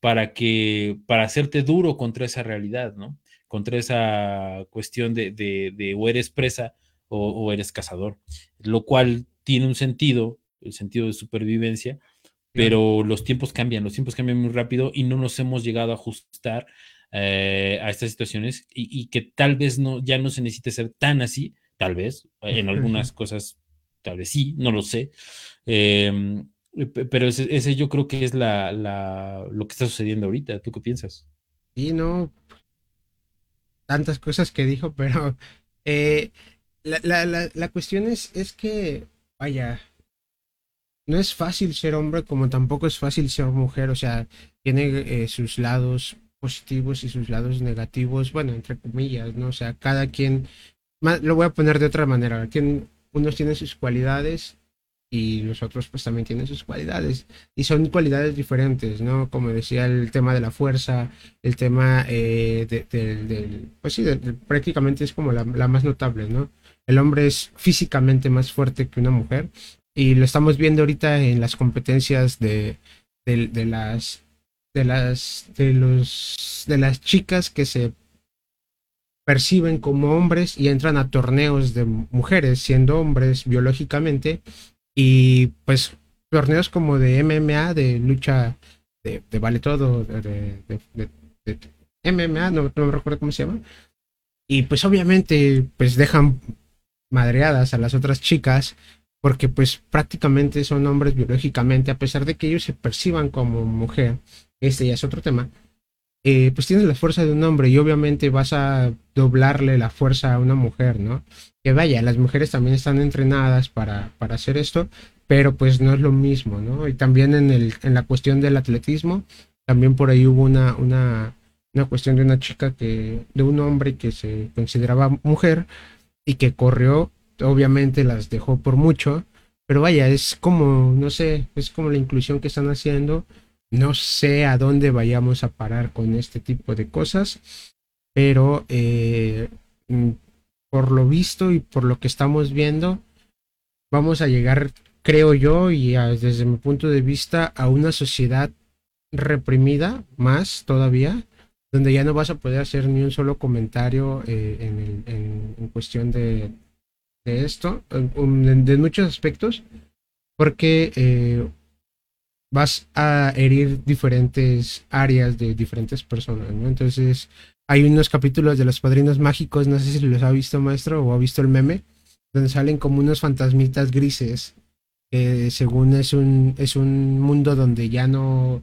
S2: para que, para hacerte duro contra esa realidad, ¿no? Contra esa cuestión de, de, o eres presa o, eres cazador, lo cual tiene un sentido, el sentido de supervivencia, pero los tiempos cambian, los tiempos cambian muy rápido y no nos hemos llegado a ajustar eh, a estas situaciones y, que tal vez no, ya no se necesite ser tan así, tal vez, en algunas cosas, tal vez sí, no lo sé. Em, pero ese, yo creo que es la, lo que está sucediendo ahorita. ¿Tú qué piensas?
S1: Sí, no. Tantas cosas que dijo, pero eh, la, la, la, cuestión es, es que, vaya, no es fácil ser hombre como tampoco es fácil ser mujer. O sea, tiene eh, sus lados positivos y sus lados negativos, bueno, entre comillas, ¿no? O sea, cada quien, lo voy a poner de otra manera, unos tienen sus cualidades y los otros pues también tienen sus cualidades y son cualidades diferentes, ¿no? Como decía el tema de la fuerza, el tema eh, del, pues sí, prácticamente es como la, más notable, ¿no? El hombre es físicamente más fuerte que una mujer y lo estamos viendo ahorita en las competencias de, de las de las de los de las chicas que se perciben como hombres y entran a torneos de mujeres siendo hombres biológicamente y pues torneos como de MMA de lucha de, vale todo de, MMA no, no me recuerdo cómo se llama y pues obviamente pues dejan madreadas a las otras chicas porque pues prácticamente son hombres biológicamente a pesar de que ellos se perciban como mujer este ya es otro tema, eh, pues tienes la fuerza de un hombre y obviamente vas a doblarle la fuerza a una mujer, ¿no? Que vaya, las mujeres también están entrenadas para, para hacer esto, pero pues no es lo mismo, ¿no? Y también en, el, en la cuestión del atletismo, también por ahí hubo una, una, una cuestión de una chica que, de un hombre que se consideraba mujer y que corrió, obviamente las dejó por mucho, pero vaya, es como, no sé, es como la inclusión que están haciendo. No sé a dónde vayamos a parar con este tipo de cosas, pero eh, mm, por lo visto y por lo que estamos viendo, vamos a llegar, creo yo, y desde mi punto de vista, a una sociedad reprimida más todavía, donde ya no vas a poder hacer ni un solo comentario eh, en, cuestión de, esto, de, muchos aspectos, porque eh, vas a herir diferentes áreas de diferentes personas, ¿no? Entonces, hay unos capítulos de los padrinos mágicos, no sé si los ha visto, maestro, o ha visto el meme, donde salen como unos fantasmitas grises, que según es un, es un mundo donde ya no,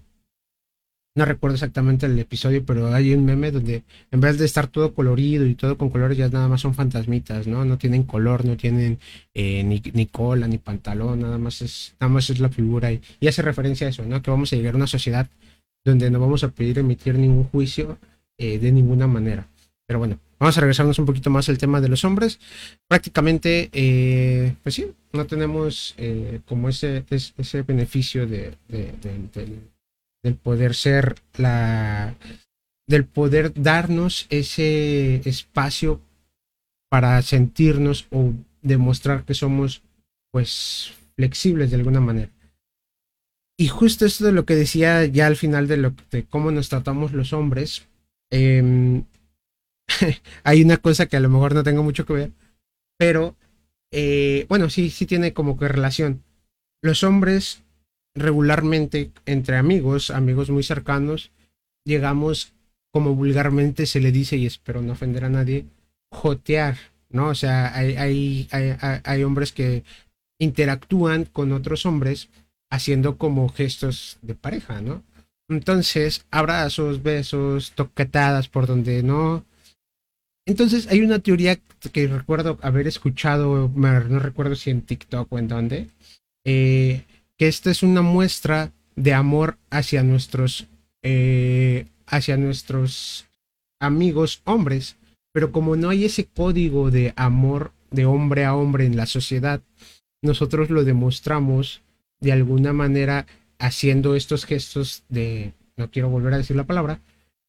S1: no recuerdo exactamente el episodio, pero hay un meme donde en vez de estar todo colorido y todo con colores, ya nada más son fantasmitas, ¿no? No tienen color, no tienen eh, ni, ni, cola, ni pantalón, nada más es, nada más es la figura y, hace referencia a eso, ¿no? Que vamos a llegar a una sociedad donde no vamos a pedir emitir ningún juicio eh, de ninguna manera. Pero bueno, vamos a regresarnos un poquito más al tema de los hombres. Prácticamente, eh, pues sí, no tenemos como ese, ese beneficio de, de, de del poder ser la, del poder darnos ese espacio para sentirnos o demostrar que somos pues flexibles de alguna manera. Y justo esto de lo que decía ya al final de, lo, de cómo nos tratamos los hombres, em, hay una cosa que a lo mejor no tengo mucho que ver, pero eh, bueno, sí, sí tiene como que relación. Los hombres regularmente entre amigos, amigos muy cercanos, llegamos, como vulgarmente se le dice, y espero no ofender a nadie, jotear, ¿no? O sea, hay, hay, hay, hay hombres que interactúan con otros hombres haciendo como gestos de pareja, ¿no? Entonces, abrazos, besos, toquetadas por donde no. Entonces, hay una teoría que recuerdo haber escuchado, no recuerdo si en TikTok o en dónde, eh, que esta es una muestra de amor hacia nuestros, eh, hacia nuestros amigos hombres, pero como no hay ese código de amor de hombre a hombre en la sociedad, nosotros lo demostramos de alguna manera haciendo estos gestos de, no quiero volver a decir la palabra,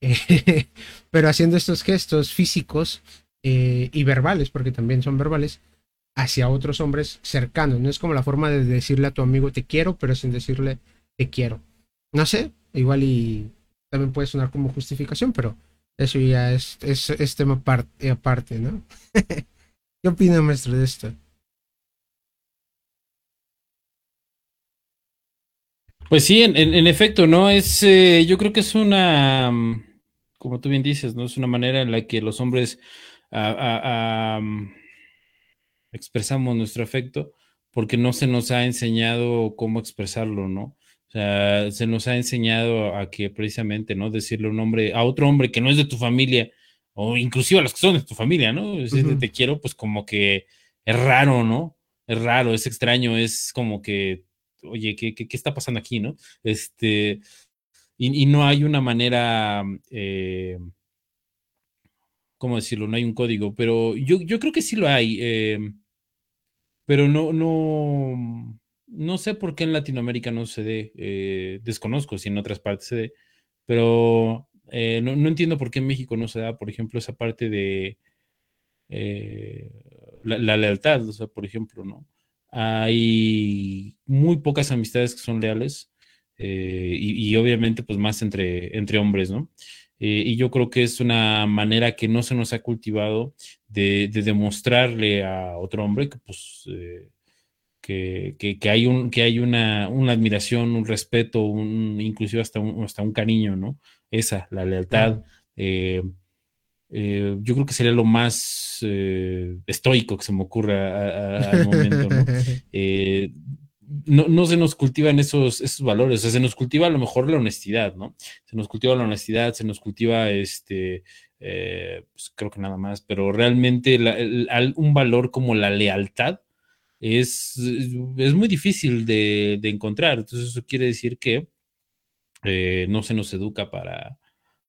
S1: pero haciendo estos gestos físicos eh, y verbales, porque también son verbales, hacia otros hombres cercanos. No es como la forma de decirle a tu amigo te quiero, pero sin decirle te quiero. No sé, igual y también puede sonar como justificación, pero eso ya es, es, tema aparte, ¿no? ¿Qué opina, maestro, de esto?
S2: Pues sí, en, efecto, ¿no? Es, eh, yo creo que es una, como tú bien dices, ¿no? Es una manera en la que los hombres expresamos nuestro afecto porque no se nos ha enseñado cómo expresarlo, ¿no? O sea, se nos ha enseñado a que precisamente, ¿no? Decirle a un hombre, a otro hombre que no es de tu familia, o inclusive a los que son de tu familia, ¿no? Decirle te quiero, pues como que es raro, ¿no? Es raro, es extraño, es como que oye, ¿qué, qué, está pasando aquí, no? Este, y, no hay una manera, eh, ¿cómo decirlo? No hay un código, pero yo, creo que sí lo hay, eh, pero no, no, no sé por qué en Latinoamérica no se dé, eh, desconozco si en otras partes se dé, pero no, no, entiendo por qué en México no se da, por ejemplo, esa parte de la, la, lealtad, o sea, por ejemplo, ¿no? Hay muy pocas amistades que son leales eh, y, obviamente pues más entre, entre hombres, ¿no? Eh, y yo creo que es una manera que no se nos ha cultivado de, demostrarle a otro hombre que pues... Eh, que, hay, un, que hay una, admiración, un respeto, un, inclusive hasta un, hasta un cariño, ¿no? Esa, la lealtad, eh, yo creo que sería lo más estoico que se me ocurra al momento, eh, ¿no? ¿no? se nos cultivan esos, esos valores, o sea, se nos cultiva a lo mejor la honestidad, ¿no? Se nos cultiva la honestidad, se nos cultiva este, pues creo que nada más, pero realmente un valor como la lealtad es, es muy difícil de, de encontrar, entonces eso quiere decir que no se nos educa para,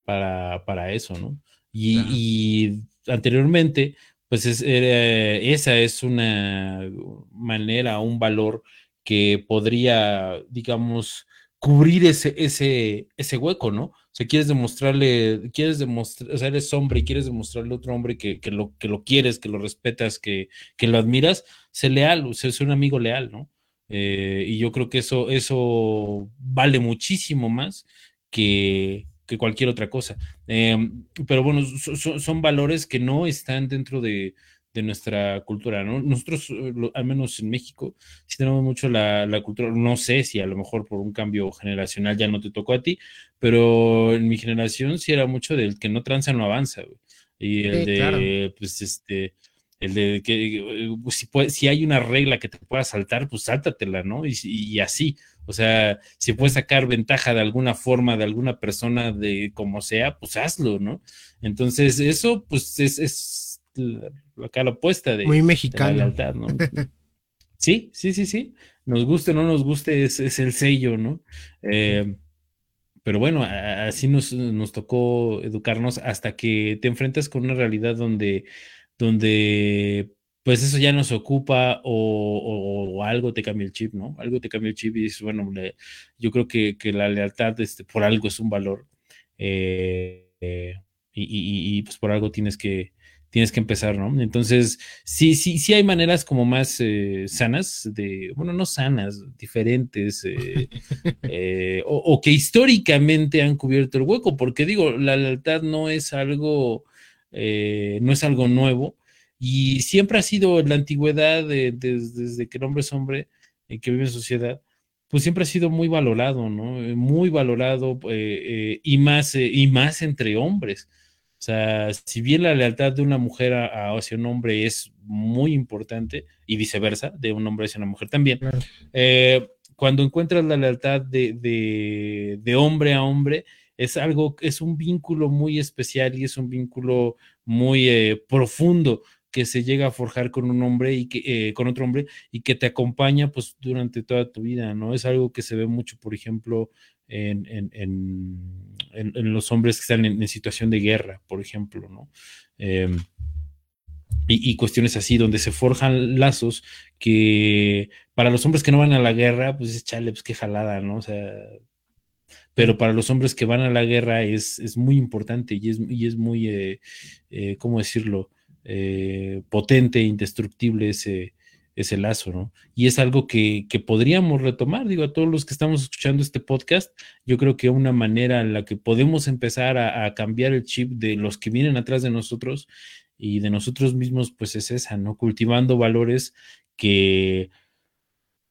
S2: para, para eso, ¿no? Y, anteriormente, pues esa es una manera, un valor que podría, digamos, cubrir ese, ese, ese hueco, ¿no? O sea, quieres demostrarle, quieres demostrar, o sea, eres hombre y quieres demostrarle a otro hombre que, lo, que lo quieres, que lo respetas, que, lo admiras, sé leal, o sea, un amigo leal, ¿no? Eh, y yo creo que eso, eso vale muchísimo más que, que cualquier otra cosa. Em, pero bueno, son valores que no están dentro de, nuestra cultura, ¿no? Nosotros, eh, al menos en México, sí tenemos mucho la, cultura, no sé si a lo mejor por un cambio generacional ya no te tocó a ti, pero en mi generación sí era mucho del que no tranza no avanza, Y el de, pues este, el de que eh, si, si hay una regla que te pueda saltar, pues sáltatela, ¿no? y así. O sea, si puedes sacar ventaja de alguna forma de alguna persona, de como sea, pues hazlo, ¿no? Entonces, eso, pues, es, es la cara opuesta de,
S1: Muy mexicano.
S2: la lealtad, ¿no? sí, sí, sí, sí. Nos guste o no nos guste, es, el sello, ¿no? Eh, pero bueno, así nos, nos tocó educarnos hasta que te enfrentas con una realidad donde, donde pues eso ya nos ocupa o, algo te cambia el chip, ¿no? Algo te cambia el chip y dices, bueno, yo creo que, la lealtad este, por algo es un valor eh, eh, y, pues por algo tienes que, tienes que empezar, ¿no? Entonces, sí, sí, sí hay maneras como más eh, sanas de, bueno, no sanas, diferentes, o, o, que históricamente han cubierto el hueco, porque digo, la lealtad no es algo, no es algo nuevo y siempre ha sido en la antigüedad, desde que el hombre es hombre, y que vive en sociedad, pues siempre ha sido muy valorado, ¿no? Eh, muy valorado eh, eh, y, más, y más entre hombres. O sea, si bien la lealtad de una mujer hacia un hombre es muy importante y viceversa, de un hombre hacia una mujer también, cuando encuentras la lealtad de, de, hombre a hombre, es algo, es un vínculo muy especial y es un vínculo muy profundo que se llega a forjar con un hombre y que eh, con otro hombre y que te acompaña pues durante toda tu vida, ¿no? Es algo que se ve mucho, por ejemplo, en, los hombres que están en, situación de guerra, por ejemplo, ¿no? Em, y, cuestiones así, donde se forjan lazos que para los hombres que no van a la guerra, pues es chale, pues qué jalada, ¿no? O sea, pero para los hombres que van a la guerra es, muy importante y es, y es muy, eh, eh, ¿cómo decirlo? Eh, potente, indestructible ese, ese lazo, ¿no? Y es algo que, podríamos retomar, digo, a todos los que estamos escuchando este podcast, yo creo que una manera en la que podemos empezar a, cambiar el chip de los que vienen atrás de nosotros y de nosotros mismos, pues es esa, ¿no? Cultivando valores que,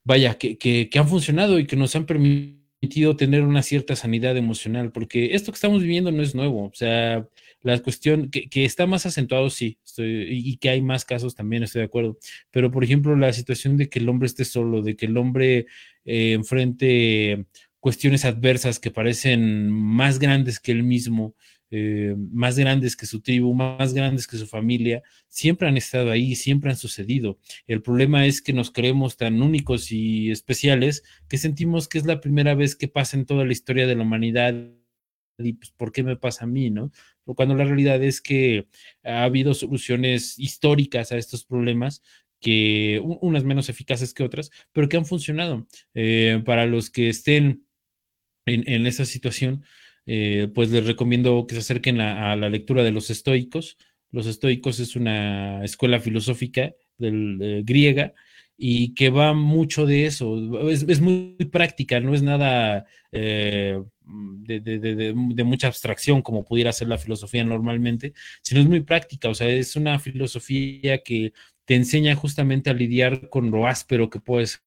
S2: vaya, que, que, que han funcionado y que nos han permitido tener una cierta sanidad emocional, porque esto que estamos viviendo no es nuevo, o sea, la cuestión que, que está más acentuado, sí, y que hay más casos también, estoy de acuerdo, pero por ejemplo, la situación de que el hombre esté solo, de que el hombre eh, enfrente cuestiones adversas que parecen más grandes que él mismo, eh, más grandes que su tribu, más grandes que su familia, siempre han estado ahí, siempre han sucedido. El problema es que nos creemos tan únicos y especiales que sentimos que es la primera vez que pasa en toda la historia de la humanidad y pues, ¿por qué me pasa a mí, no? Cuando la realidad es que ha habido soluciones históricas a estos problemas que unas menos eficaces que otras, pero que han funcionado. Eh, para los que estén en, esa situación, eh, pues les recomiendo que se acerquen a, la lectura de los estoicos. Los estoicos es una escuela filosófica griega y que va mucho de eso. Es, muy práctica, no es nada eh, de, mucha abstracción como pudiera ser la filosofía normalmente, sino es muy práctica. O sea, es una filosofía que te enseña justamente a lidiar con lo áspero que puede ser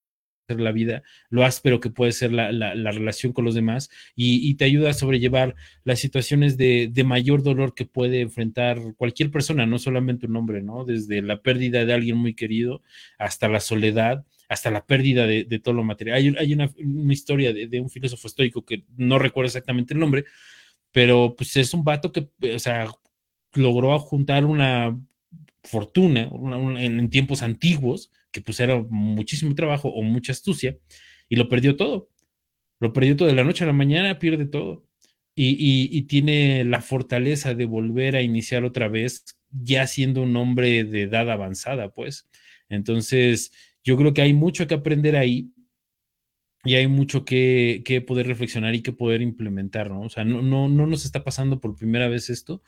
S2: la vida, lo áspero que puede ser la, relación con los demás y, te ayuda a sobrellevar las situaciones de, mayor dolor que puede enfrentar cualquier persona, no solamente un hombre, ¿no? Desde la pérdida de alguien muy querido hasta la soledad, hasta la pérdida de, todo lo material. Hay, una, historia de, un filósofo estoico que no recuerdo exactamente el nombre, pero pues es un vato que, o sea, logró juntar una fortuna en tiempos antiguos que pues era muchísimo trabajo o mucha astucia, y lo perdió todo. Lo perdió todo de la noche a la mañana, pierde todo. Y, tiene la fortaleza de volver a iniciar otra vez, ya siendo un hombre de edad avanzada, pues. Entonces, yo creo que hay mucho que aprender ahí y hay mucho que, que, poder reflexionar y que poder implementar, ¿no? O sea, no, no, no nos está pasando por primera vez esto.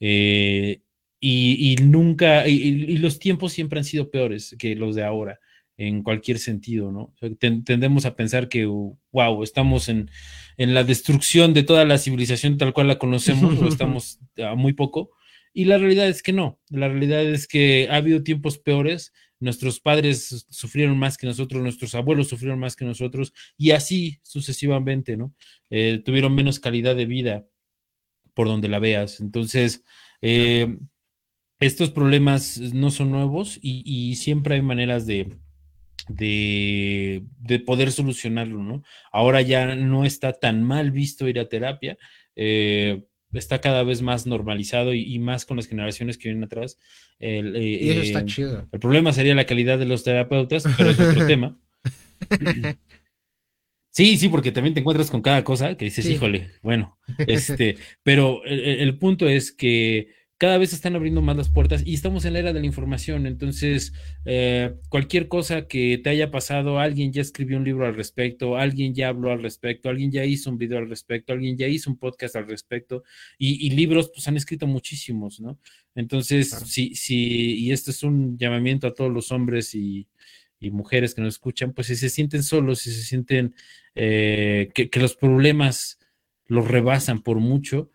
S2: Eh, y, nunca, y, los tiempos siempre han sido peores que los de ahora, en cualquier sentido, ¿no? tendemos a pensar que, wow, estamos en, en, la destrucción de toda la civilización tal cual la conocemos, o estamos a muy poco, y la realidad es que no, la realidad es que ha habido tiempos peores, nuestros padres sufrieron más que nosotros, nuestros abuelos sufrieron más que nosotros, y así sucesivamente, ¿no? Eh, tuvieron menos calidad de vida por donde la veas. Entonces, eh, estos problemas no son nuevos y, siempre hay maneras de, de, poder solucionarlo, ¿no? Ahora ya no está tan mal visto ir a terapia, eh, está cada vez más normalizado y, más con las generaciones que vienen atrás.
S1: El, eh, y eso está eh, chido.
S2: El problema sería la calidad de los terapeutas, pero es otro tema. Sí, sí, porque también te encuentras con cada cosa que dices, híjole, bueno, este, pero el punto es que cada vez están abriendo más las puertas y estamos en la era de la información. Entonces, eh, cualquier cosa que te haya pasado, alguien ya escribió un libro al respecto, alguien ya habló al respecto, alguien ya hizo un video al respecto, alguien ya hizo un podcast al respecto y, libros, pues han escrito muchísimos, ¿no? Entonces, sí, sí, y esto es un llamamiento a todos los hombres y, mujeres que nos escuchan, pues si se sienten solos, si se sienten eh, que, los problemas los rebasan por mucho,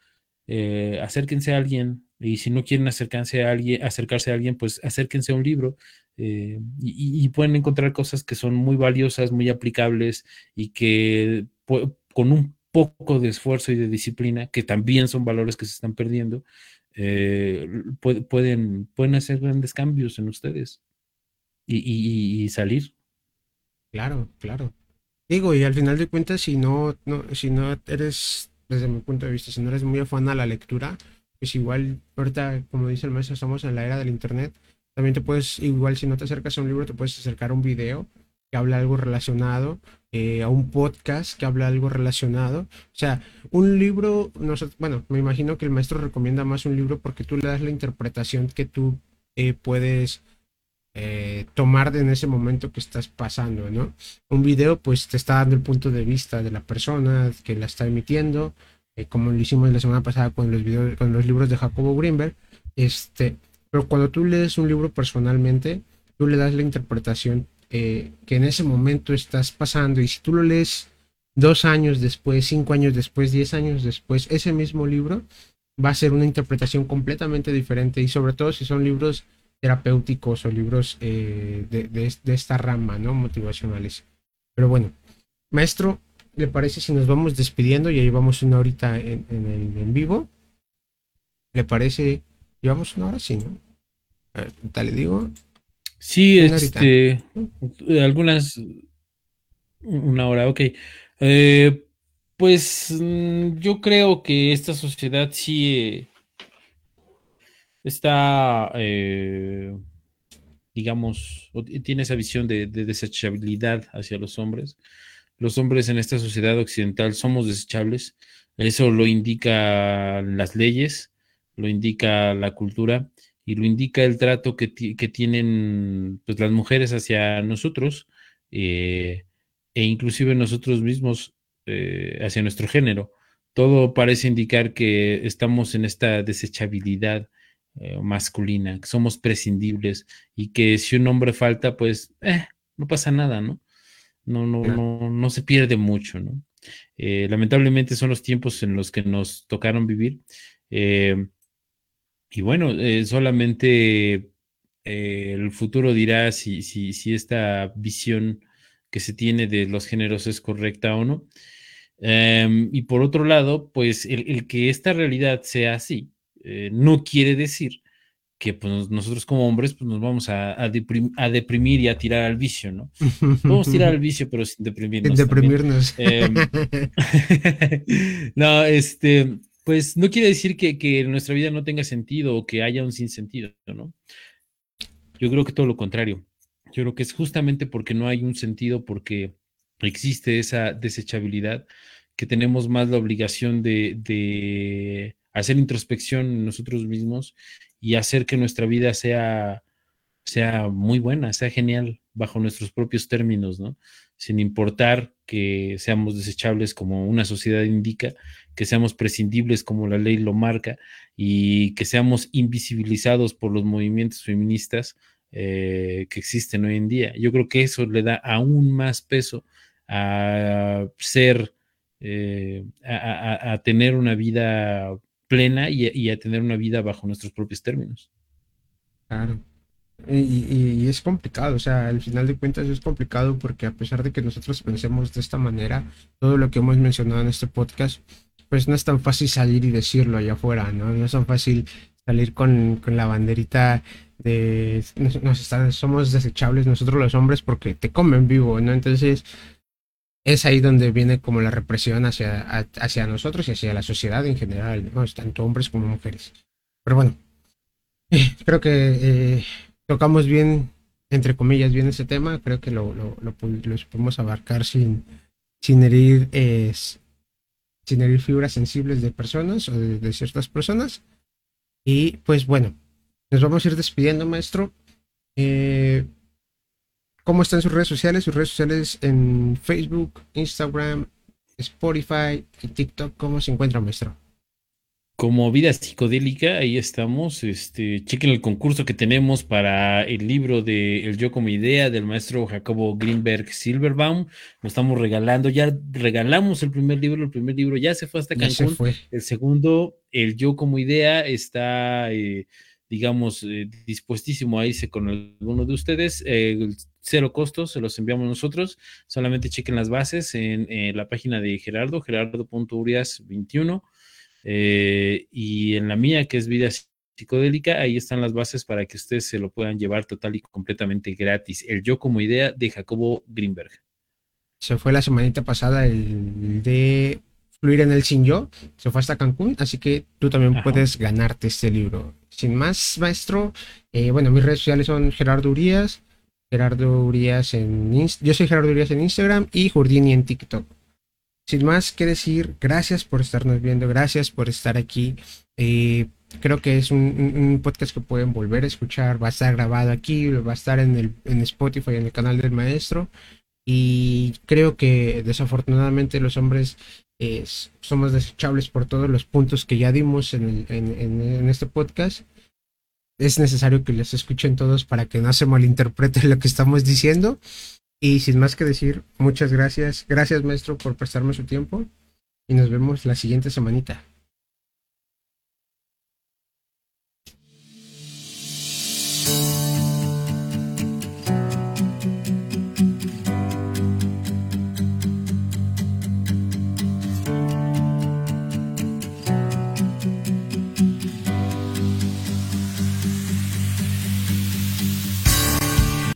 S2: eh, acérquense a alguien, y si no quieren acercarse a alguien, acercarse a alguien, pues acérquense a un libro eh, y, pueden encontrar cosas que son muy valiosas, muy aplicables y que con un poco de esfuerzo y de disciplina, que también son valores que se están perdiendo, eh, pueden, pueden hacer grandes cambios en ustedes y, salir.
S1: Claro, claro. Digo, y al final de cuentas, si no, si no eres, desde mi punto de vista, si no eres muy afán a la lectura, pues igual, ahorita, como dice el maestro, estamos en la era del internet. También te puedes, igual si no te acercas a un libro, te puedes acercar a un video que habla algo relacionado, eh, a un podcast que habla algo relacionado. O sea, un libro, bueno, me imagino que el maestro recomienda más un libro porque tú le das la interpretación que tú eh, puedes eh, tomar en ese momento que estás pasando, ¿no? Un video pues te está dando el punto de vista de la persona que la está emitiendo, eh, como lo hicimos la semana pasada con los, libros de Jacobo Greenberg. Este, pero cuando tú lees un libro personalmente, tú le das la interpretación eh, que en ese momento estás pasando. Y si tú lo lees dos años después, cinco años después, diez años después, ese mismo libro, va a ser una interpretación completamente diferente y sobre todo si son libros terapéuticos o libros eh, de, esta rama, ¿no? Motivacionales. Pero bueno, maestro, ¿le parece si nos vamos despidiendo? y llevamos una horita en, en, en vivo. ¿Le parece? Llevamos una hora, sí, ¿no? A ver, tal le digo.
S2: Sí, este, algunas, una hora, ok. Eh, pues mm, yo creo que esta sociedad sí eh, está, eh, digamos, tiene esa visión de, desechabilidad hacia los hombres. Los hombres en esta sociedad occidental somos desechables. Eso lo indica las leyes, lo indica la cultura y lo indica el trato que, tienen pues, las mujeres hacia nosotros eh, e inclusive nosotros mismos eh, hacia nuestro género. Todo parece indicar que estamos en esta desechabilidad eh, masculina, que somos prescindibles y que si un hombre falta, pues no pasa nada, ¿no? No, no, no, no se pierde mucho, ¿no? lamentablemente son los tiempos en los que nos tocaron vivir. Y bueno, eh, solamente eh, el futuro dirá si, si, si, esta visión que se tiene de los géneros es correcta o no. Em, y por otro lado, pues el, que esta realidad sea así, eh, no quiere decir que pues, nosotros como hombres pues, nos vamos a, a, deprimir y a tirar al vicio, ¿no? Vamos a tirar al vicio, pero sin deprimirnos.
S1: Sin deprimirnos.
S2: Em, no, este pues no quiere decir que, nuestra vida no tenga sentido o que haya un sinsentido, ¿no? Yo creo que todo lo contrario. Yo creo que es justamente porque no hay un sentido, porque existe esa desechabilidad, que tenemos más la obligación de, hacer introspección en nosotros mismos y hacer que nuestra vida sea, sea muy buena, sea genial bajo nuestros propios términos, ¿no? Sin importar que seamos desechables como una sociedad indica, que seamos prescindibles como la ley lo marca y que seamos invisibilizados por los movimientos feministas eh, que existen hoy en día. Yo creo que eso le da aún más peso a ser, eh, a, tener una vida plena y, a tener una vida bajo nuestros propios términos.
S1: Claro. Y, es complicado, o sea, al final de cuentas es complicado porque a pesar de que nosotros pensemos de esta manera, todo lo que hemos mencionado en este podcast, pues no es tan fácil salir y decirlo allá afuera, ¿no? No es tan fácil salir con, la banderita de nos, somos desechables nosotros los hombres porque te comen vivo, ¿no? Entonces es ahí donde viene como la represión hacia, hacia nosotros y hacia la sociedad en general, ¿no? Tanto hombres como mujeres. Pero bueno, creo que eh, tocamos bien, entre comillas, bien ese tema. Creo que lo, lo, podemos abarcar sin, sin herir sin herir fibras sensibles de personas o de, ciertas personas. Y pues bueno, nos vamos a ir despidiendo, maestro. Eh, ¿Cómo están sus redes sociales? Sus redes sociales en Facebook, Instagram, Spotify y TikTok. ¿Cómo se encuentra, maestro?
S2: como vida psicodélica, ahí estamos. Este, chequen el concurso que tenemos para el libro de El Yo como Idea del maestro Jacobo Greenberg Silverbaum. Lo estamos regalando. Ya regalamos el primer libro. El primer libro ya se fue hasta Cancún. El segundo, El Yo como Idea, está, eh, digamos, eh, dispuestísimo a irse con alguno de ustedes. Cero costos, se los enviamos nosotros. Solamente chequen las bases en la página de Gerardo, gerardo.urias21 eh, y en la mía, que es Vida Psicodélica, ahí están las bases para que ustedes se lo puedan llevar total y completamente gratis. El yo como idea de Jacobo Greenberg.
S1: Se fue la semanita pasada el de Fluir en el Sin Yo, se fue hasta Cancún, así que tú también puedes ganarte este libro. Sin más, maestro, eh, bueno, mis redes sociales son Gerardo Urias, Gerardo Urias en yo soy Gerardo Urias en Instagram y Jordini en TikTok sin más que decir, gracias por estarnos viendo, gracias por estar aquí. Eh, creo que es un, podcast que pueden volver a escuchar, va a estar grabado aquí, va a estar en, el, en Spotify, en el canal del maestro. Y creo que desafortunadamente los hombres eh, somos desechables por todos los puntos que ya dimos en, en este podcast. Es necesario que los escuchen todos para que no se malinterprete lo que estamos diciendo. Y sin más que decir, muchas gracias. Gracias, maestro, por prestarme su tiempo. Y nos vemos la siguiente semanita.